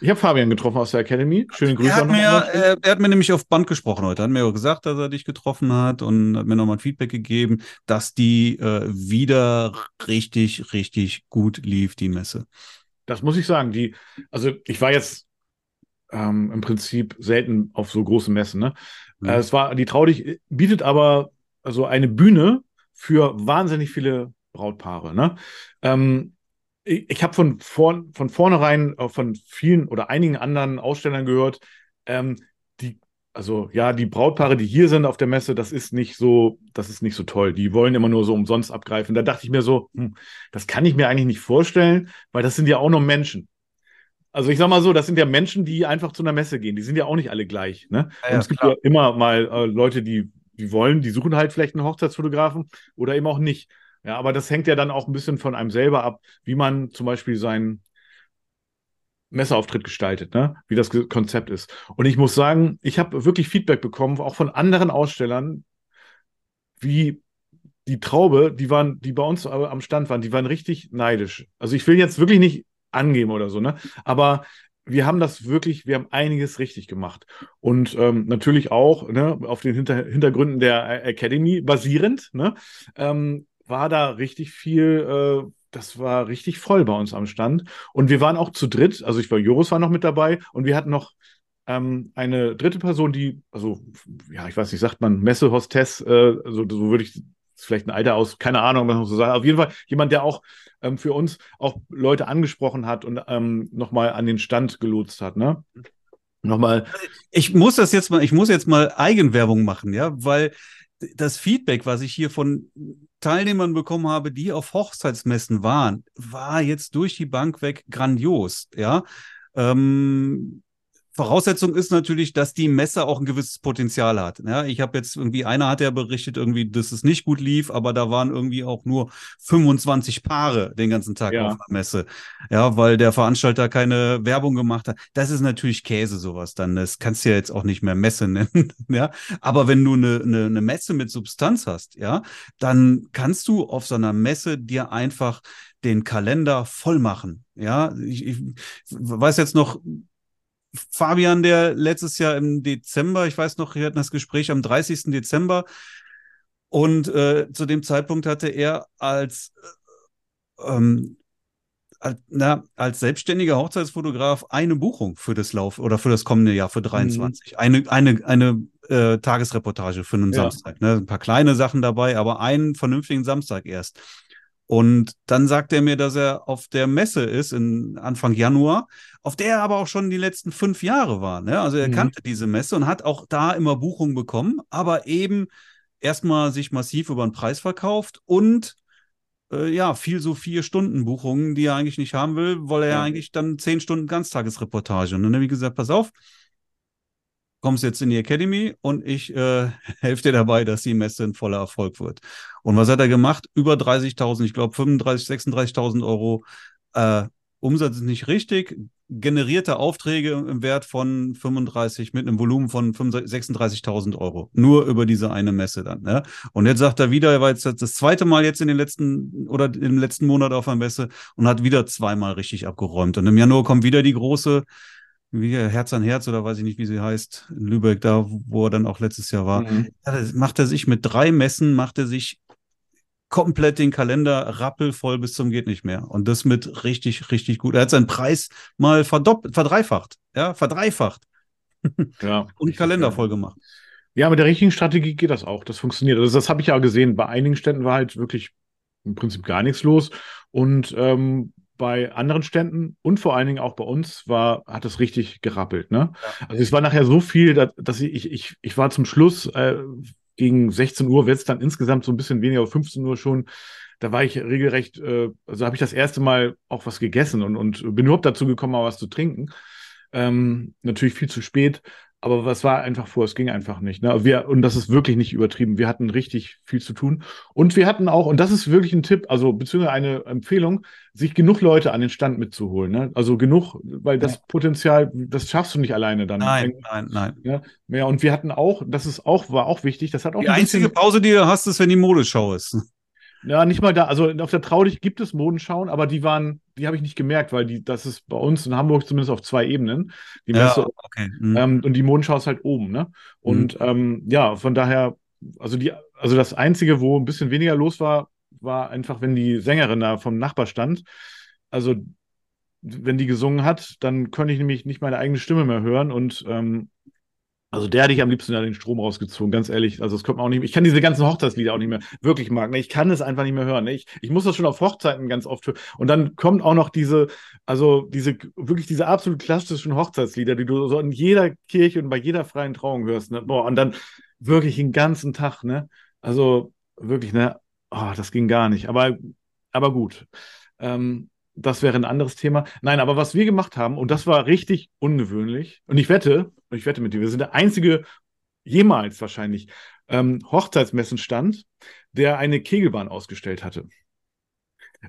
Ich habe Fabian getroffen aus der Academy. Schöne Grüße Er hat, mir, er, er hat mir nämlich auf Band gesprochen heute. Er hat mir auch gesagt, dass er dich getroffen hat und hat mir nochmal ein Feedback gegeben, dass die äh, wieder richtig, richtig gut lief, die Messe. Das muss ich sagen. Die, also ich war jetzt ähm, im Prinzip selten auf so großen Messen. Ne? Mhm. Äh, es war, die Traudig bietet aber also eine Bühne für wahnsinnig viele Brautpaare. Ne? Ähm, ich ich habe von, vor, von vornherein äh, von vielen oder einigen anderen Ausstellern gehört, ähm, die, also ja, die Brautpaare, die hier sind auf der Messe, das ist nicht so, das ist nicht so toll. Die wollen immer nur so umsonst abgreifen. Da dachte ich mir so, hm, das kann ich mir eigentlich nicht vorstellen, weil das sind ja auch nur Menschen. Also ich sag mal so, das sind ja Menschen, die einfach zu einer Messe gehen. Die sind ja auch nicht alle gleich. Ne? Ja, es gibt klar. ja immer mal äh, Leute, die, die wollen, die suchen halt vielleicht einen Hochzeitsfotografen oder eben auch nicht. Ja, aber das hängt ja dann auch ein bisschen von einem selber ab, wie man zum Beispiel seinen Messeauftritt gestaltet, ne? wie das Konzept ist. Und ich muss sagen, ich habe wirklich Feedback bekommen, auch von anderen Ausstellern, wie die Traube, die waren, die bei uns aber am Stand waren, die waren richtig neidisch. Also ich will jetzt wirklich nicht angeben oder so, ne? Aber wir haben das wirklich, wir haben einiges richtig gemacht. Und ähm, natürlich auch ne, auf den Hinter Hintergründen der Academy basierend, ne, ähm, war da richtig viel, äh, das war richtig voll bei uns am Stand. Und wir waren auch zu dritt, also ich war, Joris war noch mit dabei und wir hatten noch ähm, eine dritte Person, die, also ja, ich weiß nicht, sagt man Messehostess, äh, also so würde ich vielleicht ein Alter aus, keine Ahnung, was man so sagt. Auf jeden Fall jemand, der auch ähm, für uns auch Leute angesprochen hat und ähm, nochmal an den Stand gelotst hat, ne? Nochmal. Ich muss das jetzt mal, ich muss jetzt mal Eigenwerbung machen, ja, weil das Feedback, was ich hier von Teilnehmern bekommen habe, die auf Hochzeitsmessen waren, war jetzt durch die Bank weg grandios, ja. Ähm, Voraussetzung ist natürlich, dass die Messe auch ein gewisses Potenzial hat. Ja, ich habe jetzt irgendwie, einer hat ja berichtet, irgendwie, dass es nicht gut lief, aber da waren irgendwie auch nur 25 Paare den ganzen Tag ja. auf der Messe. Ja, weil der Veranstalter keine Werbung gemacht hat. Das ist natürlich Käse, sowas dann. Das kannst du ja jetzt auch nicht mehr Messe nennen. ja, aber wenn du eine, eine, eine Messe mit Substanz hast, ja, dann kannst du auf so einer Messe dir einfach den Kalender voll machen. Ja, ich, ich weiß jetzt noch, Fabian, der letztes Jahr im Dezember, ich weiß noch, wir hatten das Gespräch am 30. Dezember und äh, zu dem Zeitpunkt hatte er als, äh, ähm, als, na, als selbstständiger Hochzeitsfotograf eine Buchung für das Lauf oder für das kommende Jahr, für 23. Mhm. Eine, eine, eine äh, Tagesreportage für einen ja. Samstag. Ne? Ein paar kleine Sachen dabei, aber einen vernünftigen Samstag erst. Und dann sagt er mir, dass er auf der Messe ist in Anfang Januar, auf der er aber auch schon die letzten fünf Jahre war. Ne? Also er mhm. kannte diese Messe und hat auch da immer Buchungen bekommen, aber eben erstmal sich massiv über den Preis verkauft und äh, ja, viel so vier Stunden Buchungen, die er eigentlich nicht haben will, weil er ja. eigentlich dann zehn Stunden Ganztagesreportage. Und dann habe ich gesagt, pass auf, kommst jetzt in die Academy und ich äh, helfe dir dabei, dass die Messe ein voller Erfolg wird. Und was hat er gemacht? Über 30.000, ich glaube 35.000, 36.000 Euro äh, Umsatz ist nicht richtig, generierte Aufträge im Wert von 35 mit einem Volumen von 36.000 Euro. Nur über diese eine Messe dann. Ne? Und jetzt sagt er wieder, er war jetzt das zweite Mal jetzt in den letzten oder im letzten Monat auf der Messe und hat wieder zweimal richtig abgeräumt. Und im Januar kommt wieder die große wie Herz an Herz oder weiß ich nicht, wie sie heißt, in Lübeck, da, wo er dann auch letztes Jahr war. Mhm. Ja, macht er sich mit drei Messen, macht er sich komplett den Kalender rappelvoll bis zum geht nicht mehr. Und das mit richtig, richtig gut. Er hat seinen Preis mal verdoppelt, verdreifacht, ja, verdreifacht. Ja. Und Kalender voll gemacht. Ja, mit der richtigen Strategie geht das auch. Das funktioniert. Also das habe ich ja gesehen. Bei einigen Ständen war halt wirklich im Prinzip gar nichts los. Und ähm, bei anderen Ständen und vor allen Dingen auch bei uns war, hat es richtig gerappelt. Ne? Ja. Also es war nachher so viel, dass, dass ich, ich, ich war zum Schluss äh, gegen 16 Uhr, wird es dann insgesamt so ein bisschen weniger, 15 Uhr schon. Da war ich regelrecht, äh, also habe ich das erste Mal auch was gegessen und, und bin überhaupt dazu gekommen, mal was zu trinken. Ähm, natürlich viel zu spät, aber was war einfach vor? Es ging einfach nicht. Ne? Wir, und das ist wirklich nicht übertrieben. Wir hatten richtig viel zu tun. Und wir hatten auch, und das ist wirklich ein Tipp, also beziehungsweise eine Empfehlung, sich genug Leute an den Stand mitzuholen. Ne? Also genug, weil das ja. Potenzial, das schaffst du nicht alleine dann. Nein, nein, nein. Ja, ja, und wir hatten auch, das ist auch, war auch wichtig, das hat auch. Die einzige Pause, die du hast, ist, wenn die Modeschau ist. Ja, nicht mal da. Also auf der Traudig gibt es Modenschauen, aber die waren, die habe ich nicht gemerkt, weil die, das ist bei uns in Hamburg zumindest auf zwei Ebenen. Die ja, Messe, okay. Mhm. Ähm, und die Modenschau ist halt oben, ne? Und mhm. ähm, ja, von daher, also die, also das Einzige, wo ein bisschen weniger los war, war einfach, wenn die Sängerin da vom Nachbar stand. Also wenn die gesungen hat, dann konnte ich nämlich nicht meine eigene Stimme mehr hören und ähm, also der hätte ich am liebsten ja den Strom rausgezogen, ganz ehrlich. Also es kommt mir auch nicht mehr. Ich kann diese ganzen Hochzeitslieder auch nicht mehr wirklich mag. Ne? Ich kann es einfach nicht mehr hören. Ne? Ich, ich muss das schon auf Hochzeiten ganz oft hören. Und dann kommt auch noch diese, also diese, wirklich diese absolut klassischen Hochzeitslieder, die du so in jeder Kirche und bei jeder freien Trauung hörst. Ne? Boah, und dann wirklich den ganzen Tag, ne? Also wirklich, ne? Oh, das ging gar nicht. Aber, aber gut. Ähm, das wäre ein anderes Thema. Nein, aber was wir gemacht haben, und das war richtig ungewöhnlich, und ich wette, ich wette mit dir, wir sind der einzige jemals wahrscheinlich ähm, Hochzeitsmessenstand, der eine Kegelbahn ausgestellt hatte.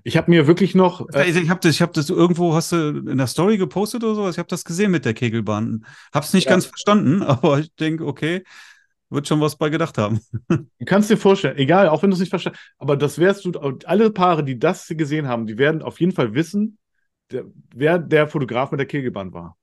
Ich habe mir wirklich noch. Äh, ich habe das, ich habe das irgendwo, hast du in der Story gepostet oder sowas? Ich habe das gesehen mit der Kegelbahn. Hab's nicht ja. ganz verstanden, aber ich denke, okay, wird schon was bei gedacht haben. Du kannst dir vorstellen, egal, auch wenn du es nicht verstehst, aber das wärst du, alle Paare, die das gesehen haben, die werden auf jeden Fall wissen, der, wer der Fotograf mit der Kegelbahn war.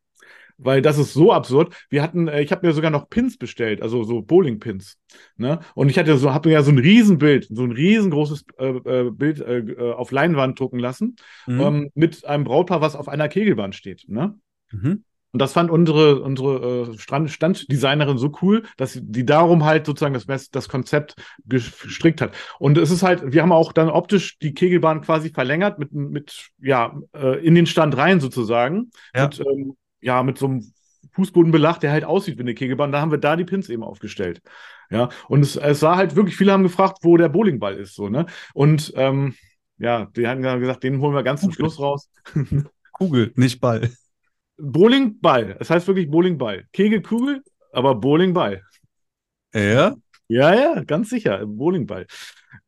Weil das ist so absurd. Wir hatten, äh, ich habe mir sogar noch Pins bestellt, also so Bowling-Pins. Ne? Und ich hatte so, habe mir ja so ein Riesenbild, so ein riesengroßes äh, äh, Bild äh, äh, auf Leinwand drucken lassen, mhm. ähm, mit einem Brautpaar, was auf einer Kegelbahn steht. Ne? Mhm. Und das fand unsere, unsere äh, Strand Standdesignerin so cool, dass sie die darum halt sozusagen das, das Konzept gestrickt hat. Und es ist halt, wir haben auch dann optisch die Kegelbahn quasi verlängert mit, mit ja, äh, in den Stand rein sozusagen. Ja. Mit, ähm, ja, mit so einem Fußbodenbelach, der halt aussieht wie eine Kegelbahn. Da haben wir da die Pins eben aufgestellt. Ja, und es, es war halt wirklich, viele haben gefragt, wo der Bowlingball ist, so, ne? Und ähm, ja, die haben gesagt, den holen wir ganz zum Schluss raus. Kugel, nicht Ball. Bowlingball. Es heißt wirklich Bowlingball. Kegelkugel, aber Bowlingball. Ja? Ja, ja, ganz sicher. Bowlingball.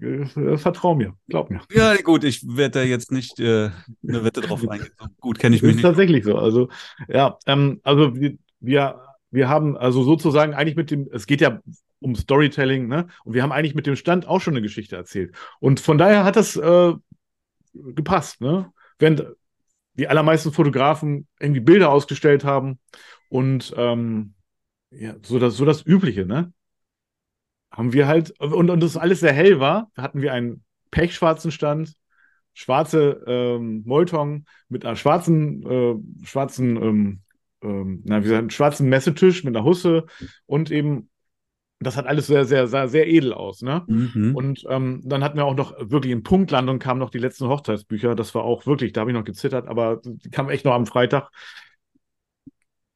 Äh, Vertrau mir, glaub mir. Ja, gut, ich werde da jetzt nicht äh, eine Wette drauf eingehen. Gut kenne ich Das mich ist nicht. tatsächlich so. Also, ja, ähm, also wir, wir, wir haben also sozusagen eigentlich mit dem, es geht ja um Storytelling, ne? Und wir haben eigentlich mit dem Stand auch schon eine Geschichte erzählt. Und von daher hat das äh, gepasst, ne? Während die allermeisten Fotografen irgendwie Bilder ausgestellt haben und ähm, ja, so das, so das Übliche, ne? Haben wir halt, und, und das alles sehr hell war, hatten wir einen pechschwarzen Stand, schwarze ähm, Molton mit einer schwarzen, äh, schwarzen, ähm, ähm, na, wie gesagt, schwarzen Messetisch mit einer Husse und eben, das hat alles sehr, sehr, sah sehr edel aus, ne? Mhm. Und ähm, dann hatten wir auch noch wirklich in Punktlandung kamen noch die letzten Hochzeitsbücher. Das war auch wirklich, da habe ich noch gezittert, aber die kamen echt noch am Freitag.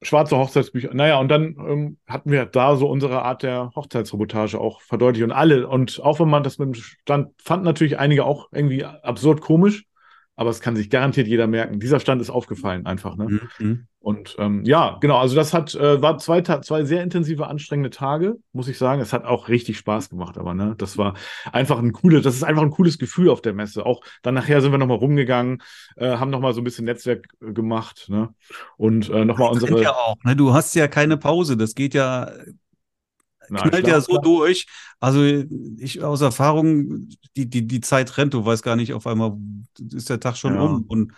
Schwarze Hochzeitsbücher. Naja, und dann ähm, hatten wir da so unsere Art der Hochzeitsreportage auch verdeutlicht. Und alle, und auch wenn man das mit dem Stand, fand natürlich einige auch irgendwie absurd komisch, aber es kann sich garantiert jeder merken. Dieser Stand ist aufgefallen einfach, ne? Mhm. Und ähm, ja, genau, also das hat, äh, war zwei, zwei sehr intensive, anstrengende Tage, muss ich sagen. Es hat auch richtig Spaß gemacht, aber ne, das war einfach ein cooles, das ist einfach ein cooles Gefühl auf der Messe. Auch dann nachher sind wir nochmal rumgegangen, äh, haben nochmal so ein bisschen Netzwerk äh, gemacht, ne? Und äh, nochmal unsere. ja auch, ne? Du hast ja keine Pause. Das geht ja, Na, knallt ja so durch. Also ich aus Erfahrung, die, die, die Zeit rennt, du weißt gar nicht, auf einmal ist der Tag schon Ja. um. Und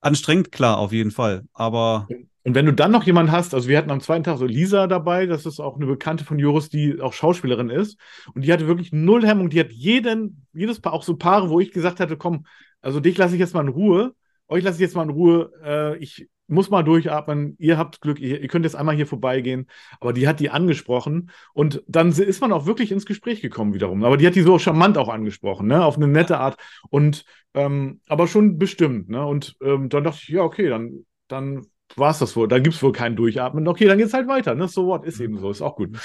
anstrengend, klar, auf jeden Fall. Aber Und wenn du dann noch jemanden hast, also wir hatten am zweiten Tag so Lisa dabei, das ist auch eine Bekannte von Joris, die auch Schauspielerin ist. Und die hatte wirklich null Hemmung. Die hat jeden, jedes Paar, auch so Paare, wo ich gesagt hatte, komm, also dich lasse ich jetzt mal in Ruhe, euch lasse ich jetzt mal in Ruhe, äh, ich muss mal durchatmen, ihr habt Glück, ihr, ihr könnt jetzt einmal hier vorbeigehen. Aber die hat die angesprochen und dann ist man auch wirklich ins Gespräch gekommen wiederum. Aber die hat die so charmant auch angesprochen, ne, auf eine nette Art. Und ähm, aber schon bestimmt, ne? Und ähm, dann dachte ich, ja, okay, dann, dann war es das wohl. Da gibt es wohl kein Durchatmen. Okay, dann geht's halt weiter, ne? So what, ist eben so, ist auch gut.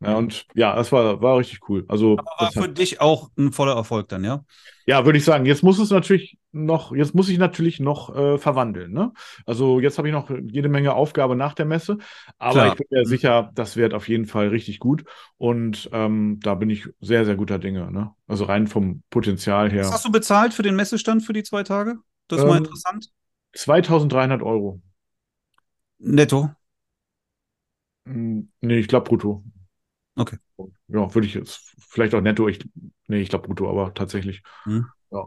Ja, und ja, das war, war richtig cool. Also, Aber war das hat, für dich auch ein voller Erfolg dann, ja? ja, würde ich sagen, jetzt muss es natürlich noch, jetzt muss ich natürlich noch äh, verwandeln, ne? Also jetzt habe ich noch jede Menge Aufgabe nach der Messe, aber Klar. ich bin mir Mhm. sicher, das wird auf jeden Fall richtig gut. Und ähm, da bin ich sehr, sehr guter Dinge, ne? Also rein vom Potenzial her. Was hast du bezahlt für den Messestand für die zwei Tage? Das ist mal Ähm, interessant. 2300 Euro. Netto. Hm, Nee, ich glaube brutto. Okay. Ja, würde ich jetzt vielleicht auch netto. Ich, nee, ich glaube brutto, aber tatsächlich. Hm. Ja.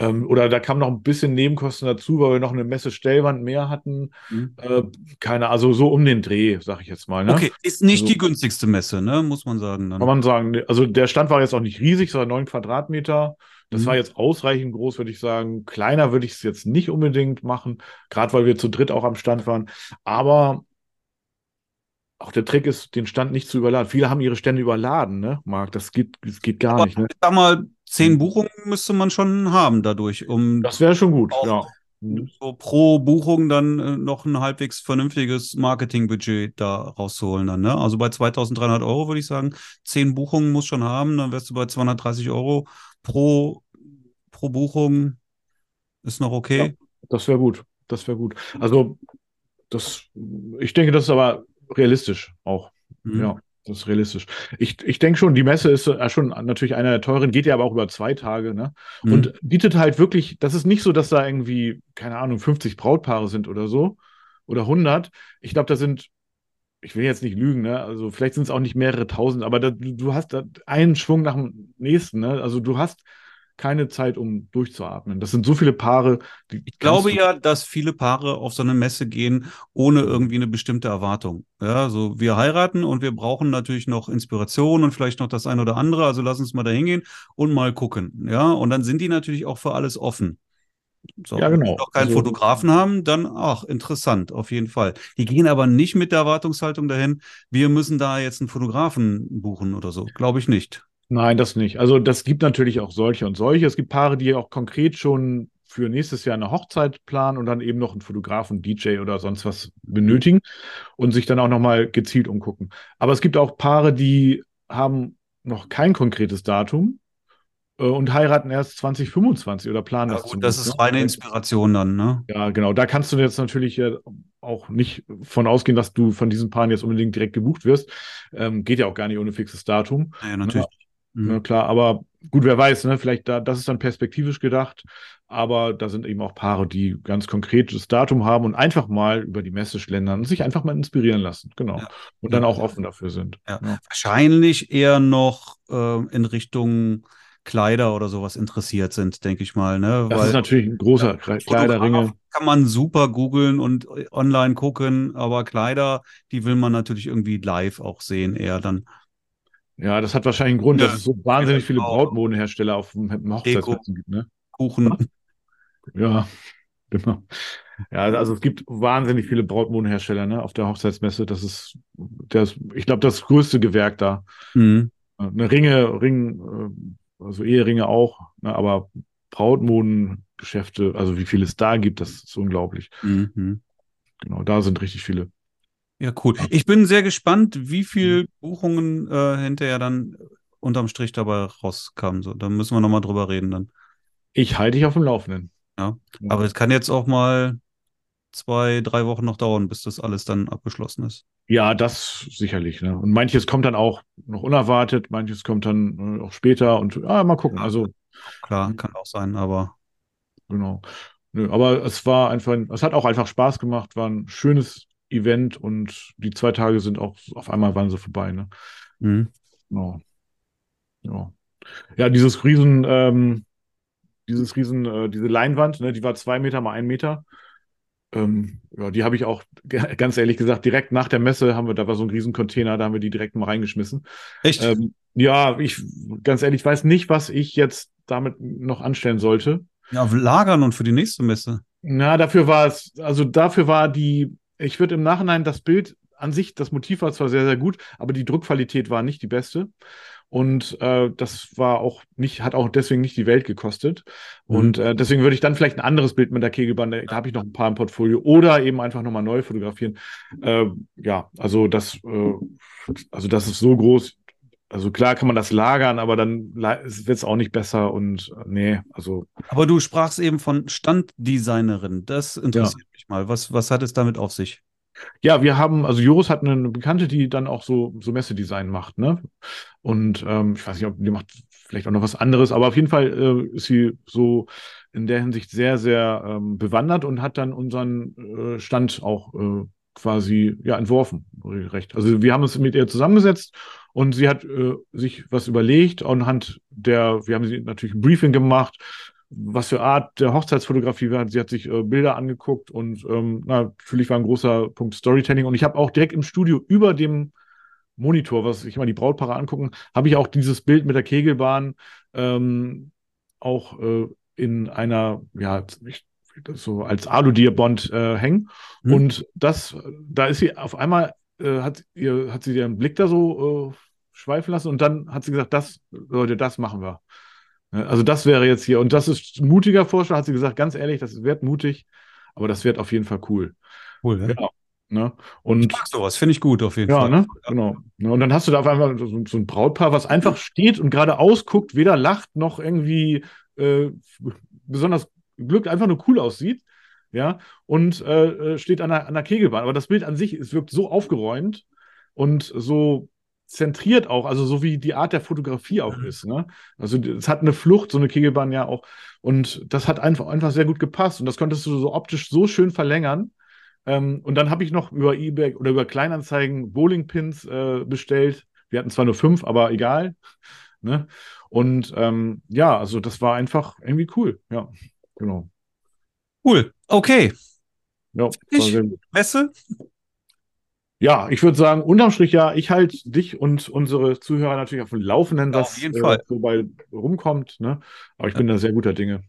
Ähm, oder da kam noch ein bisschen Nebenkosten dazu, weil wir noch eine Messestellwand mehr hatten. Hm. Äh, keine, also so um den Dreh, sag ich jetzt mal. Ne? Okay, ist nicht Also- die günstigste Messe, ne? Muss man sagen dann. Kann man sagen. Also der Stand war jetzt auch nicht riesig, sondern neun Quadratmeter. Das Mhm. war jetzt ausreichend groß, würde ich sagen. Kleiner würde ich es jetzt nicht unbedingt machen, gerade weil wir zu dritt auch am Stand waren. Aber auch der Trick ist, den Stand nicht zu überladen. Viele haben ihre Stände überladen, ne, Marc? Das geht, das geht gar Aber nicht, ne? ich sag mal, zehn Buchungen müsste man schon haben dadurch, um Das wäre schon gut, ja. Mhm. so pro Buchung dann äh, noch ein halbwegs vernünftiges Marketingbudget da rauszuholen dann, ne? Also bei 2300 Euro würde ich sagen, zehn Buchungen muss schon haben, dann wärst du bei 230 Euro pro, pro Buchung. Ist noch okay. Das wäre gut. Das wäre gut. Also, das, ich denke, das ist aber realistisch auch. Mhm. Ja, das ist realistisch. Ich, ich denke schon, die Messe ist äh, schon natürlich einer der teuren, geht ja aber auch über zwei Tage, ne? Mhm. Und bietet halt wirklich, das ist nicht so, dass da irgendwie, keine Ahnung, 50 Brautpaare sind oder so oder 100. Ich glaube, da sind, ich will jetzt nicht lügen, ne? Also vielleicht sind es auch nicht mehrere tausend, aber da, du hast da einen Schwung nach dem nächsten, ne? Also du hast keine Zeit, um durchzuatmen. Das sind so viele Paare, die Ich glaube ja, dass viele Paare auf so eine Messe gehen, ohne irgendwie eine bestimmte Erwartung. Ja, so wir heiraten und wir brauchen natürlich noch Inspiration und vielleicht noch das ein oder andere. Also lass uns mal da hingehen und mal gucken. Ja, und dann sind die natürlich auch für alles offen. So, Ja, genau. Wenn wir noch keinen Also- Fotografen haben, dann ach, interessant, auf jeden Fall. Die gehen aber nicht mit der Erwartungshaltung dahin, wir müssen da jetzt einen Fotografen buchen oder so. Glaube ich nicht. Nein, das nicht. Also das gibt natürlich auch solche und solche. Es gibt Paare, die auch konkret schon für nächstes Jahr eine Hochzeit planen und dann eben noch einen Fotografen, DJ oder sonst was benötigen und sich dann auch nochmal gezielt umgucken. Aber es gibt auch Paare, die haben noch kein konkretes Datum und heiraten erst 2025 oder planen Ja, das gut, das ist ne? reine Inspiration dann, ne? Ja, genau. Da kannst du jetzt natürlich äh, auch nicht von ausgehen, dass du von diesen Paaren jetzt unbedingt direkt gebucht wirst. Ähm, geht ja auch gar nicht ohne fixes Datum. Ja, natürlich. Mhm. Ne, klar, aber gut, wer weiß, ne? Vielleicht da, das ist dann perspektivisch gedacht. Aber da sind eben auch Paare, die ganz konkretes Datum haben und einfach mal über die Messe schlendern und sich einfach mal inspirieren lassen. Genau. Ja. Und dann auch offen dafür sind. Wahrscheinlich eher noch äh, in Richtung Kleider oder sowas interessiert sind, denke ich mal, ne? Das Weil ist natürlich ein großer Kle- Kleiderringe. Kann man super googeln und äh, online gucken, aber Kleider, die will man natürlich irgendwie live auch sehen, eher dann. Ja, das hat wahrscheinlich einen Grund, Ja. dass es so wahnsinnig viele. Brautmodenhersteller auf dem Hochzeitsmessen gibt, ne? Kuchen. Ja, genau. Ja, also es gibt wahnsinnig viele Brautmodenhersteller, ne, auf der Hochzeitsmesse. Das ist, das, ich glaube, das größte Gewerk da. Mhm. Eine Ringe, Ring, äh, also Eheringe auch, ne, aber Brautmodengeschäfte, also wie viel es da gibt, das ist unglaublich. Mhm. Genau, da sind richtig viele. Ja, cool. Ich bin sehr gespannt, wie viel Buchungen äh, hinterher dann unterm Strich dabei rauskamen. So, da müssen wir nochmal drüber reden dann. Ich halte dich auf dem Laufenden. Ja. Aber es kann jetzt auch mal zwei, drei Wochen noch dauern, bis das alles dann abgeschlossen ist. Ja, das sicherlich. Ne? Und manches kommt dann auch noch unerwartet, manches kommt dann äh, auch später und ja, mal gucken. Ja. Also, Klar, kann auch sein, aber genau. Nö, aber es war einfach, es hat auch einfach Spaß gemacht, war ein schönes Event und die zwei Tage sind auch auf einmal waren sie vorbei. Ne? mhm. Genau. Ja. Ja, dieses Riesen, ähm, dieses Riesen, äh, diese Leinwand, ne, die war zwei Meter mal ein Meter. Ähm, ja, die habe ich auch, ganz ehrlich gesagt, direkt nach der Messe haben wir, da war so ein Riesencontainer, da haben wir die direkt mal reingeschmissen. echt. Ähm, ja, ich, ganz ehrlich, weiß nicht, was ich jetzt damit noch anstellen sollte. ja, lagern und für die nächste Messe. Na, dafür war es, also dafür war die, ich würde im Nachhinein das Bild an sich, das Motiv war zwar sehr, sehr gut, aber die Druckqualität war nicht die beste. Und äh, das war auch nicht, hat auch deswegen nicht die Welt gekostet. Mhm. Und äh, deswegen würde ich dann vielleicht ein anderes Bild mit der Kegelbahn, da, da habe ich noch ein paar im Portfolio, oder eben einfach nochmal neu fotografieren. Äh, ja, also das, äh, also das ist so groß. Also klar kann man das lagern, aber dann wird es auch nicht besser und äh, nee, also Aber du sprachst eben von Standdesignerin. Das interessiert mich mal. Was, was hat es damit auf sich? Ja, wir haben, also Joris hat eine Bekannte, die dann auch so, so Messedesign macht, ne? Und ähm, ich weiß nicht, ob die macht vielleicht auch noch was anderes, aber auf jeden Fall äh, ist sie so in der Hinsicht sehr, sehr ähm, bewandert und hat dann unseren äh, Stand auch äh, quasi ja entworfen, recht. Also wir haben uns mit ihr zusammengesetzt und sie hat äh, sich was überlegt anhand der, wir haben sie natürlich ein Briefing gemacht, was für Art der Hochzeitsfotografie war. Sie hat sich äh, Bilder angeguckt und ähm, na, natürlich war ein großer Punkt Storytelling. Und ich habe auch direkt im Studio über dem Monitor, was sich immer die Brautpaare angucken, habe ich auch dieses Bild mit der Kegelbahn ähm, auch äh, in einer, ja, ich, so als Alu-Diabond äh, hängen. Hm. Und das, da ist sie auf einmal, äh, hat, ihr, hat sie ihren Blick da so äh, schweifen lassen und dann hat sie gesagt, das, Leute, das machen wir. Ne, Also das wäre jetzt hier, und das ist ein mutiger Vorschlag, hat sie gesagt, ganz ehrlich, das wird mutig, aber das wird auf jeden Fall cool. Cool, ja. Ja. Ne? Und Ich mag sowas, finde ich gut auf jeden ja, Fall. ne? Genau. Ne, Und dann hast du da auf einmal so, so ein Brautpaar, was einfach steht und gerade ausguckt, weder lacht noch irgendwie äh, besonders glücklich, einfach nur cool aussieht. Ja, und äh, äh, steht an der, an der Kegelbahn. Aber das Bild an sich, es wirkt so aufgeräumt und so zentriert auch, also so wie die Art der Fotografie auch ist. Ne? Also es hat eine Flucht, so eine Kegelbahn ja auch. Und das hat einfach, einfach sehr gut gepasst. Und das konntest du so optisch so schön verlängern. Ähm, und dann habe ich noch über eBay oder über Kleinanzeigen Bowlingpins äh, bestellt. Wir hatten zwar nur fünf, aber egal. Ne? Und ähm, ja, also das war einfach irgendwie cool. Ja, genau. Cool. Okay. Ja, war Ich- sehr gut. Messe? Ja ich würde sagen, unterm Strich ja, ich halte dich und unsere Zuhörer natürlich auf dem Laufenden, Ja, was auf jeden äh, Fall. so bei rumkommt. Ne? Aber ich bin da sehr guter Dinge.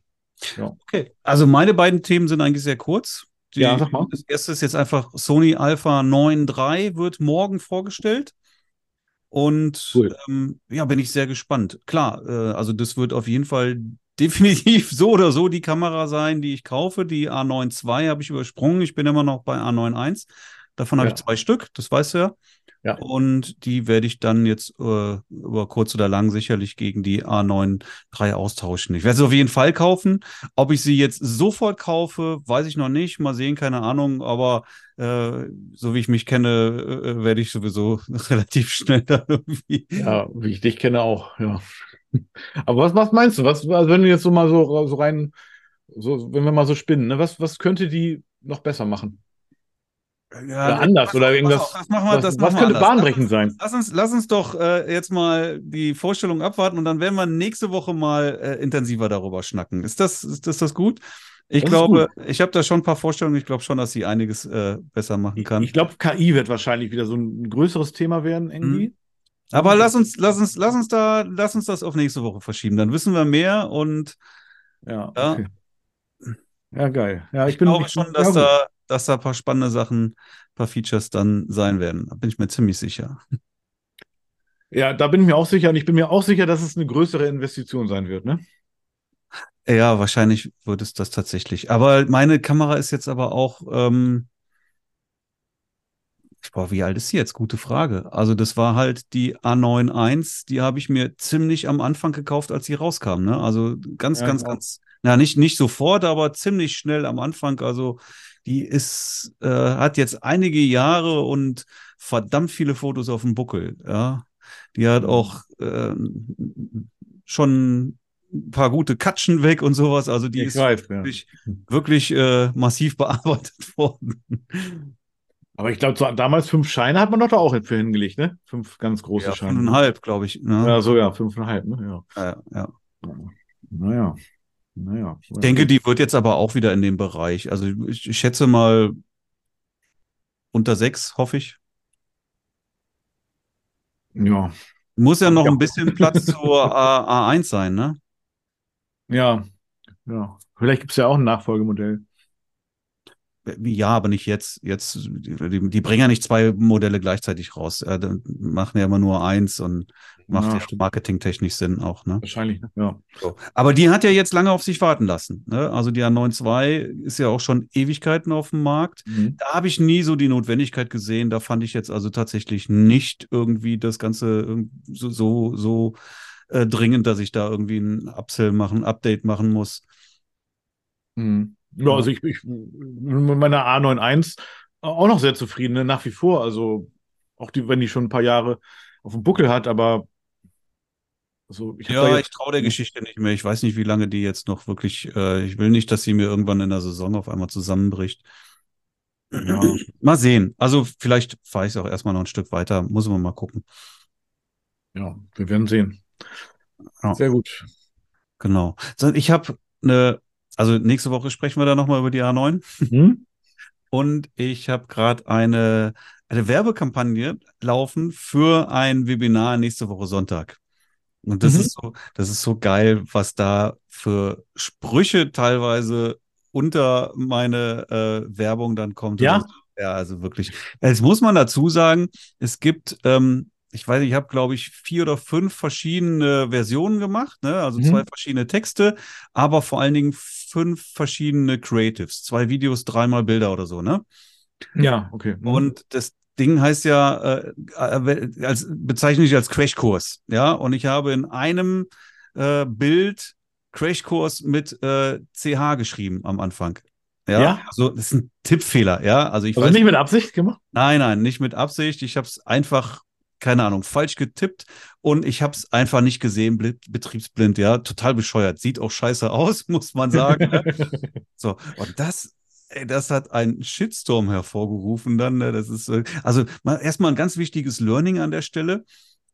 Ja. Okay, also meine beiden Themen sind eigentlich sehr kurz. Die, Ja, sag mal. Das erste ist jetzt einfach Sony Alpha 9 III wird morgen vorgestellt. Und Cool. ähm, ja, bin ich sehr gespannt. Klar, äh, also das wird auf jeden Fall definitiv so oder so die Kamera sein, die ich kaufe. Die A9 II habe ich übersprungen. Ich bin immer noch bei A9 Davon habe Ja. ich zwei Stück, das weißt du ja. Ja. Und die werde ich dann jetzt äh, über kurz oder lang sicherlich gegen die A9 III austauschen. Ich werde sie auf jeden Fall kaufen. Ob ich sie jetzt sofort kaufe, weiß ich noch nicht. Mal sehen, keine Ahnung. Aber äh, so wie ich mich kenne, äh, werde ich sowieso relativ schnell da irgendwie. Ja, wie ich dich kenne auch, ja. Aber was, was meinst du? Was, also wenn du jetzt so mal so, so rein, so, wenn wir mal so spinnen, ne, was, was könnte die noch besser machen? Ja, Oder anders oder irgendwas- auf, Das machen wir, was- das was machen könnte bahnbrechend sein? Lass uns, lass uns doch äh, jetzt mal die Vorstellung abwarten und dann werden wir nächste Woche mal äh, intensiver darüber schnacken. Ist das, ist, ist das gut? Ich Das glaube, ich habe da schon ein paar Vorstellungen. Ich glaube schon, dass sie einiges äh, besser machen kann. Ich glaube, KI wird wahrscheinlich wieder so ein größeres Thema werden, irgendwie. Aber lass uns, lass uns, lass uns da, lass uns das auf nächste Woche verschieben. Dann wissen wir mehr und Ja, Ja. okay. Ja, geil. Ja, ich, ich, bin glaube ich, schon, ja, dass gut. da, dass da ein paar spannende Sachen, ein paar Features dann sein werden. Da bin ich mir ziemlich sicher. Ja, da bin ich mir auch sicher und ich bin mir auch sicher, dass es eine größere Investition sein wird, ne? Ja, wahrscheinlich wird es das tatsächlich. Aber meine Kamera ist jetzt aber auch, ähm, boah, wie alt ist sie jetzt? Gute Frage. Also das war halt die A9 I, die habe ich mir ziemlich am Anfang gekauft, als sie rauskam. Ne? Also ganz, Ja, ganz, genau. ganz, na nicht, nicht sofort, aber ziemlich schnell am Anfang. Also die ist, äh, hat jetzt einige Jahre und verdammt viele Fotos auf dem Buckel. Ja, die hat auch ähm, schon ein paar gute Katschen weg und sowas. Also die Ich ist weiß, ja. wirklich, wirklich äh, massiv bearbeitet worden. Aber ich glaube, so, damals fünf Scheine hat man doch da auch für hingelegt, ne? Fünf ganz große Ja, Scheine. fünfeinhalb, glaube ich. Ne? Ja, so ja, fünfeinhalb, ne? Ja. Ja, ja. Naja. Naja. Ich denke, die wird jetzt aber auch wieder in dem Bereich. Also ich, ich schätze mal unter sechs, hoffe ich. Ja. Muss ja noch Ja. ein bisschen Platz zur A, A1 sein, ne? Ja. Ja. Vielleicht gibt es ja auch ein Nachfolgemodell. Ja, aber nicht jetzt. Jetzt, die, die bringen ja nicht zwei Modelle gleichzeitig raus. Dann machen ja immer nur eins und macht Ja, marketingtechnisch Sinn auch, ne? Wahrscheinlich, ne? Ja. So. Aber die hat ja jetzt lange auf sich warten lassen. Ne? Also die A9 II ist ja auch schon Ewigkeiten auf dem Markt. Mhm. Da habe ich nie so die Notwendigkeit gesehen. Da fand ich jetzt also tatsächlich nicht irgendwie das Ganze so, so, so äh, dringend, dass ich da irgendwie ein Upsell machen, Update machen muss. Mhm. Ja, also ich, ich mit meiner A91 auch noch sehr zufrieden, ne? Nach wie vor. Also auch die, wenn die schon ein paar Jahre auf dem Buckel hat, aber also ich Ja, ich traue der Geschichte nicht mehr. Ich weiß nicht, wie lange die jetzt noch wirklich. Äh, ich will nicht, dass sie mir irgendwann in der Saison auf einmal zusammenbricht. ja, Mal sehen. Also vielleicht fahre ich es auch erstmal noch ein Stück weiter. Muss man mal gucken. ja, wir werden sehen. Ja. Sehr gut. Genau. Ich habe eine, also nächste Woche sprechen wir da nochmal über die A9. Hm? Und ich habe gerade eine, eine Werbekampagne laufen für ein Webinar nächste Woche Sonntag. Und das Mhm. ist so, das ist so geil, was da für Sprüche teilweise unter meine äh, Werbung dann kommt. Ja? Ja, also wirklich. Jetzt muss man dazu sagen, es gibt, ähm, ich weiß nicht, ich habe, glaube ich, vier oder fünf verschiedene Versionen gemacht, ne? Also Mhm. zwei verschiedene Texte, aber vor allen Dingen fünf verschiedene Creatives, zwei Videos, dreimal Bilder oder so, ne? Ja, okay. Hm. Und das Ding heißt ja, äh, äh, als, bezeichne ich als Crashkurs, ja. Und ich habe in einem äh, Bild Crashkurs mit äh, CH geschrieben am Anfang. Ja, Ja? also das ist ein Tippfehler, ja. Also ich also weiß nicht mit Absicht gemacht? Nein, nein, nicht mit Absicht. Ich habe es einfach, keine Ahnung, falsch getippt und ich habe es einfach nicht gesehen, bli- betriebsblind, ja, total bescheuert. Sieht auch scheiße aus, muss man sagen. ne? So, und das, ey, das hat einen Shitstorm hervorgerufen dann. Ne? Das ist, äh, also mal, erstmal ein ganz wichtiges Learning an der Stelle.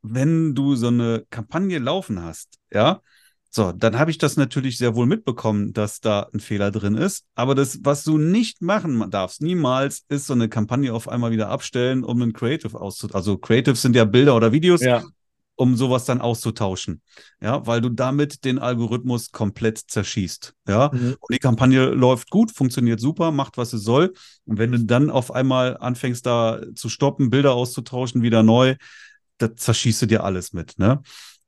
Wenn du so eine Kampagne laufen hast, ja, so, dann habe ich das natürlich sehr wohl mitbekommen, dass da ein Fehler drin ist. Aber das, was du nicht machen darfst, niemals, ist so eine Kampagne auf einmal wieder abstellen, um ein Creative auszu... Also Creatives sind ja Bilder oder Videos. Ja. um sowas dann auszutauschen. Ja, weil du damit den Algorithmus komplett zerschießt. Ja, Mhm. und die Kampagne läuft gut, funktioniert super, macht, was sie soll. Und wenn du dann auf einmal anfängst, da zu stoppen, Bilder auszutauschen, wieder neu, da zerschießt du dir alles mit, ne?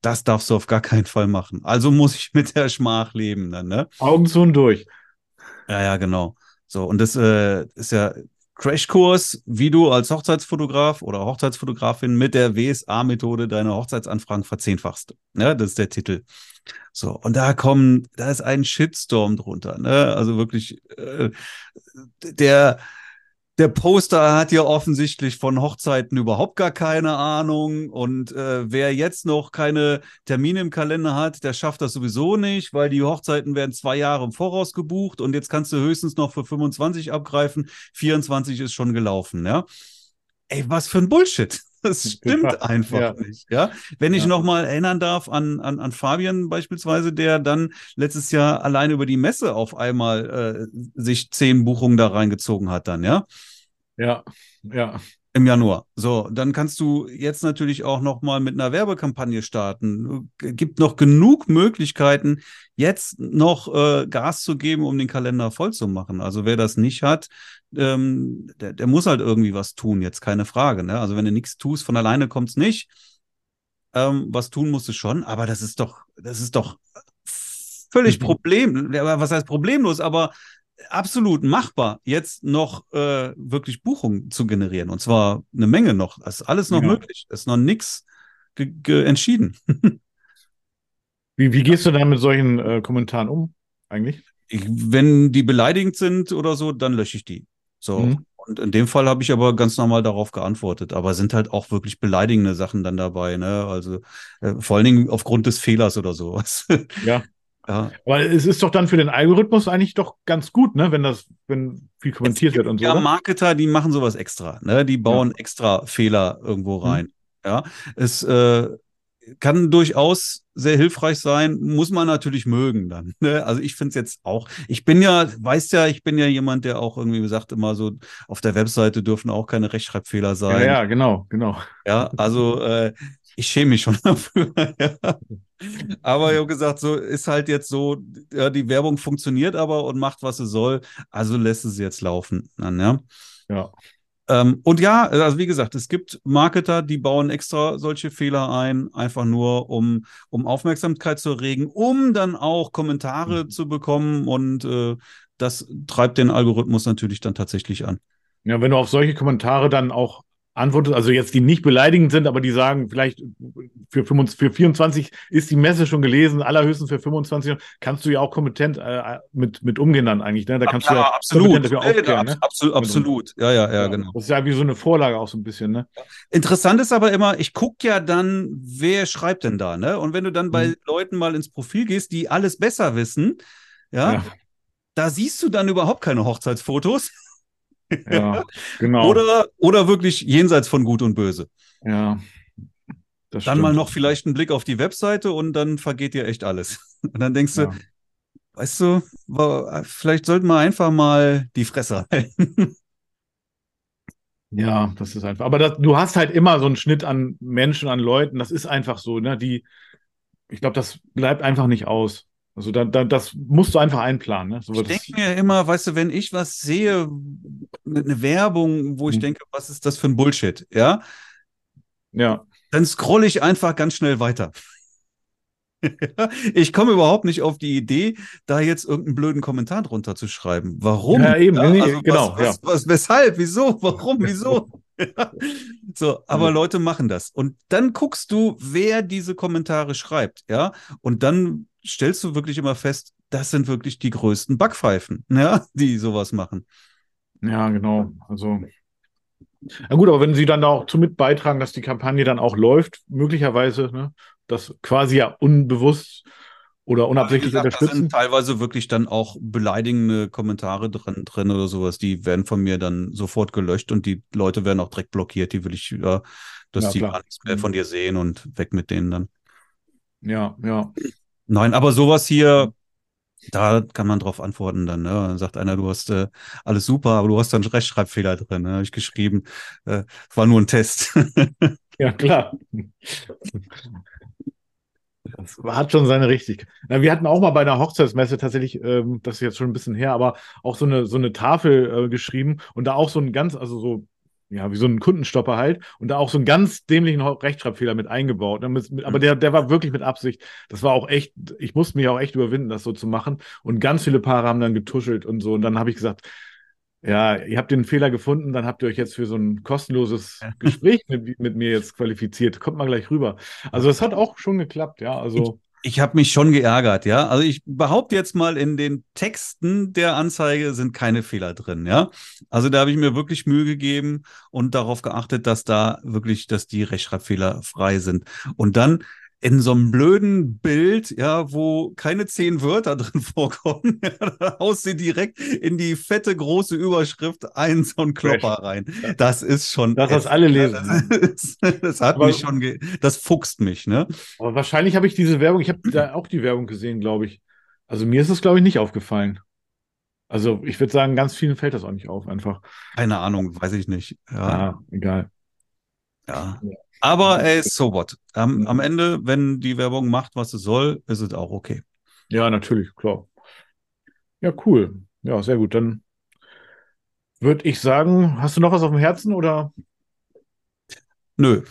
Das darfst du auf gar keinen Fall machen. Also muss ich mit der Schmach leben dann, ne? Augen zu und durch. Ja, ja, genau. So, und das äh, ist ja Crashkurs, wie du als Hochzeitsfotograf oder Hochzeitsfotografin mit der WSA-Methode deine Hochzeitsanfragen verzehnfachst. Ja, das ist der Titel. So, und da kommen, da ist ein Shitstorm drunter, ne? Also wirklich, äh, der, der Poster hat ja offensichtlich von Hochzeiten überhaupt gar keine Ahnung. Und äh, wer jetzt noch keine Termine im Kalender hat, der schafft das sowieso nicht, weil die Hochzeiten werden zwei Jahre im Voraus gebucht und jetzt kannst du höchstens noch für 25 abgreifen. 24 ist schon gelaufen, ja. Ey, was für ein Bullshit. Das stimmt einfach ja. nicht, ja. Wenn ich Ja. noch mal erinnern darf an, an, an Fabian beispielsweise, der dann letztes Jahr allein über die Messe auf einmal äh, sich zehn Buchungen da reingezogen hat dann, ja. Ja, ja. Im Januar. So, dann kannst du jetzt natürlich auch noch mal mit einer Werbekampagne starten. Gibt noch genug Möglichkeiten, jetzt noch äh, Gas zu geben, um den Kalender voll zu machen. Also wer das nicht hat, ähm, der, der muss halt irgendwie was tun, jetzt keine Frage. Ne? Also wenn du nichts tust, von alleine kommt's nicht. Ähm, was tun musst du schon, aber das ist doch, das ist doch völlig Mhm. problem, was heißt problemlos, aber absolut machbar, jetzt noch äh, wirklich Buchungen zu generieren. Und zwar eine Menge noch. Das ist alles noch Ja. möglich. Es ist noch nichts entschieden. Wie, wie gehst du dann mit solchen äh, Kommentaren um, eigentlich? Ich, wenn die beleidigend sind oder so, dann lösche ich die. So. Mhm. Und in dem Fall habe ich aber ganz normal darauf geantwortet. Aber sind halt auch wirklich beleidigende Sachen dann dabei, ne? Also äh, vor allen Dingen aufgrund des Fehlers oder sowas. Ja. ja. Aber es ist doch dann für den Algorithmus eigentlich doch ganz gut, ne? Wenn das, wenn viel kommentiert wird und so. Ja, oder? Marketer, die machen sowas extra, ne? Die bauen extra Fehler irgendwo rein. Ja, es äh, kann durchaus sehr hilfreich sein, muss man natürlich mögen dann. Ne? Also ich finde es jetzt auch, ich bin ja, weißt ja, ich bin ja jemand, der auch irgendwie sagt immer so, auf der Webseite dürfen auch keine Rechtschreibfehler Ja, sein. ja, genau, genau. Ja, also äh, ich schäme mich schon dafür. ja. Aber ich habe gesagt, so ist halt jetzt so, ja, die Werbung funktioniert aber und macht, was sie soll, also lässt es jetzt laufen. Dann, ja. Ja. Ähm, und ja, also wie gesagt, es gibt Marketer, die bauen extra solche Fehler ein, einfach nur, um, um Aufmerksamkeit zu erregen, um dann auch Kommentare Mhm. zu bekommen und äh, das treibt den Algorithmus natürlich dann tatsächlich an. Ja, wenn du auf solche Kommentare dann auch antwortest, also jetzt die nicht beleidigend sind, aber die sagen, vielleicht für, 25, für 24 ist die Messe schon gelesen, allerhöchstens für 25, kannst du ja auch kompetent äh, mit, mit umgehen dann eigentlich. Ne? Da kannst du ja kompetent dafür Ja, aufklären. abs- Ne? absolut, absolut. Ja, ja, ja, genau. Das ist ja wie so eine Vorlage auch so ein bisschen, ne? Interessant ist aber immer, ich gucke ja dann, wer schreibt denn da, ne? Und wenn du dann bei Mhm. Leuten mal ins Profil gehst, die alles besser wissen, ja, Ja. da siehst du dann überhaupt keine Hochzeitsfotos. Ja, genau. Oder, oder wirklich jenseits von Gut und Böse. ja. Dann stimmt. mal noch vielleicht einen Blick auf die Webseite und dann vergeht dir echt alles. Und dann denkst du, Ja. weißt du, vielleicht sollten wir einfach mal die Fresse halten. Ja, das ist einfach. Aber das, du hast halt immer so einen Schnitt an Menschen, an Leuten. Das ist einfach so, ne? Die, ich glaube, das bleibt einfach nicht aus. Also da, da, das musst du einfach einplanen, ne? So Ich denke mir immer, weißt du, wenn ich was sehe, eine Werbung, wo ich Mhm. denke, was ist das für ein Bullshit, ja, ja, dann scrolle ich einfach ganz schnell weiter. ich komme überhaupt nicht auf die Idee, da jetzt irgendeinen blöden Kommentar drunter zu schreiben. Warum? Ja, eben, nee, genau, Was, was, was, weshalb? Wieso? Warum? Wieso? So, aber Mhm. Leute machen das. Und dann guckst du, wer diese Kommentare schreibt, ja. Und dann stellst du wirklich immer fest, das sind wirklich die größten Backpfeifen, ja, die sowas machen. ja, genau. Also. Na gut, aber wenn sie dann da auch zu mit beitragen, dass die Kampagne dann auch läuft, möglicherweise, ne? Das quasi ja unbewusst oder unabsichtlich Wie gesagt, Da unterstützen. sind teilweise wirklich dann auch beleidigende Kommentare drin, drin oder sowas. Die werden von mir dann sofort gelöscht und die Leute werden auch direkt blockiert. Die will ich, ja, dass Ja, die klar. gar nichts mehr von dir sehen und weg mit denen dann. Ja, ja. Nein, aber sowas hier, da kann man drauf antworten dann. Ne? Dann sagt einer, du hast äh, alles super, aber du hast dann Rechtschreibfehler drin. Ne? Habe ich geschrieben, äh, war nur ein Test. Ja, klar. Das hat schon seine Richtigkeit. Na, wir hatten auch mal bei einer Hochzeitsmesse tatsächlich, ähm, das ist jetzt schon ein bisschen her, aber auch so eine, so eine Tafel äh, geschrieben und da auch so ein ganz, also so, ja, wie so ein Kundenstopper halt und da auch so einen ganz dämlichen Rechtschreibfehler mit eingebaut. Ne, aber der, der war wirklich mit Absicht. Das war auch echt, ich musste mich auch echt überwinden, das so zu machen. Und ganz viele Paare haben dann getuschelt und so. Und dann habe ich gesagt, ja, ihr habt den Fehler gefunden, dann habt ihr euch jetzt für so ein kostenloses Gespräch mit, mit mir jetzt qualifiziert. Kommt mal gleich rüber. Also das hat auch schon geklappt, ja. Also ich, ich habe mich schon geärgert, ja. Also ich behaupte jetzt mal, in den Texten der Anzeige sind keine Fehler drin, ja. Also da habe ich mir wirklich Mühe gegeben und darauf geachtet, dass da wirklich, dass die Rechtschreibfehler frei sind. Und dann in so einem blöden Bild, ja, wo keine zehn Wörter drin vorkommen, haust du direkt in die fette große Überschrift einen so einen Klopper rein. Das ist schon. Das, was alle lesen. Das, das hat aber, mich schon, das fuchst mich, ne? Aber wahrscheinlich habe ich diese Werbung, ich habe da auch die Werbung gesehen, glaube ich. Also mir ist es, glaube ich, nicht aufgefallen. Also ich würde sagen, ganz vielen fällt das auch nicht auf, einfach. Keine Ahnung, weiß ich nicht. Ja, ja egal. Ja. Aber ey, so what. Am, am Ende, wenn die Werbung macht, was es soll, ist es auch okay. Ja, natürlich, klar. Ja, cool. Ja, sehr gut. Dann würde ich sagen, hast du noch was auf dem Herzen oder? Nö.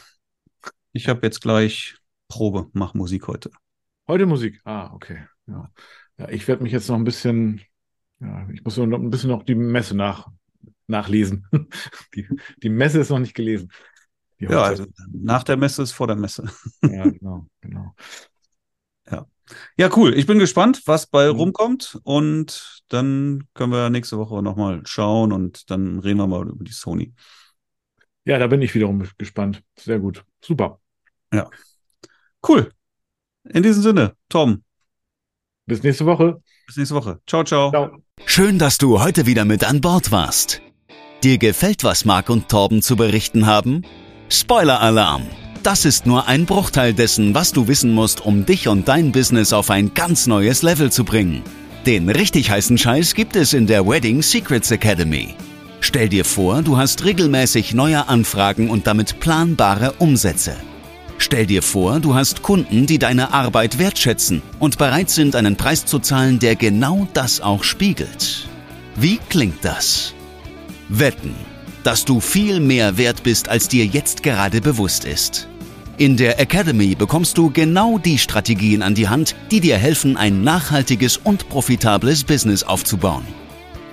Ich habe jetzt gleich Probe, mach Musik heute. Heute Musik? Ah, okay. Ja, ja ich werde mich jetzt noch ein bisschen, ja, ich muss noch ein bisschen noch die Messe nach, nachlesen. Die, die Messe ist noch nicht gelesen. Ja, also nach der Messe ist vor der Messe. Ja, genau, genau. Ja. Ja, cool. Ich bin gespannt, was bei mhm. rumkommt. Und dann können wir nächste Woche nochmal schauen und dann reden wir mal über die Sony. Ja, da bin ich wiederum gespannt. Sehr gut. Super. Ja. Cool. In diesem Sinne, Tom. Bis nächste Woche. Bis nächste Woche. Ciao, ciao. ciao. Schön, dass du heute wieder mit an Bord warst. Dir gefällt, was Marc und Torben zu berichten haben? Spoiler-Alarm! Das ist nur ein Bruchteil dessen, was du wissen musst, um dich und dein Business auf ein ganz neues Level zu bringen. Den richtig heißen Scheiß gibt es in der Wedding Secrets Academy. Stell dir vor, du hast regelmäßig neue Anfragen und damit planbare Umsätze. Stell dir vor, du hast Kunden, die deine Arbeit wertschätzen und bereit sind, einen Preis zu zahlen, der genau das auch spiegelt. Wie klingt das? Wetten dass du viel mehr wert bist, als dir jetzt gerade bewusst ist. In der Academy bekommst du genau die Strategien an die Hand, die dir helfen, ein nachhaltiges und profitables Business aufzubauen.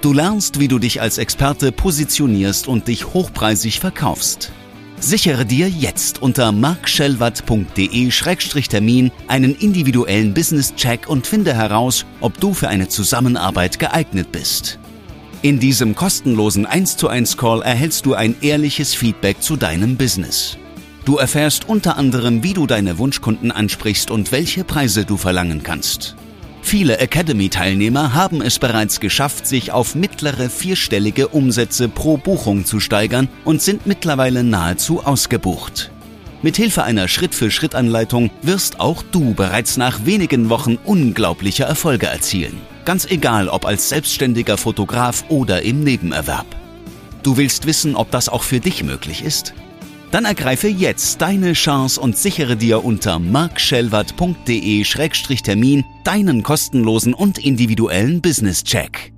Du lernst, wie du dich als Experte positionierst und dich hochpreisig verkaufst. Sichere dir jetzt unter markschellwatt.de-termin einen individuellen Business-Check und finde heraus, ob du für eine Zusammenarbeit geeignet bist. In diesem kostenlosen 1 zu 1 Call erhältst du ein ehrliches Feedback zu deinem Business. Du erfährst unter anderem, wie du deine Wunschkunden ansprichst und welche Preise du verlangen kannst. Viele Academy-Teilnehmer haben es bereits geschafft, sich auf mittlere vierstellige Umsätze pro Buchung zu steigern und sind mittlerweile nahezu ausgebucht. Mithilfe einer Schritt-für-Schritt-Anleitung wirst auch du bereits nach wenigen Wochen unglaubliche Erfolge erzielen. Ganz egal, ob als selbstständiger Fotograf oder im Nebenerwerb. Du willst wissen, ob das auch für dich möglich ist? Dann ergreife jetzt deine Chance und sichere dir unter markschellwart.de-termin deinen kostenlosen und individuellen Business-Check.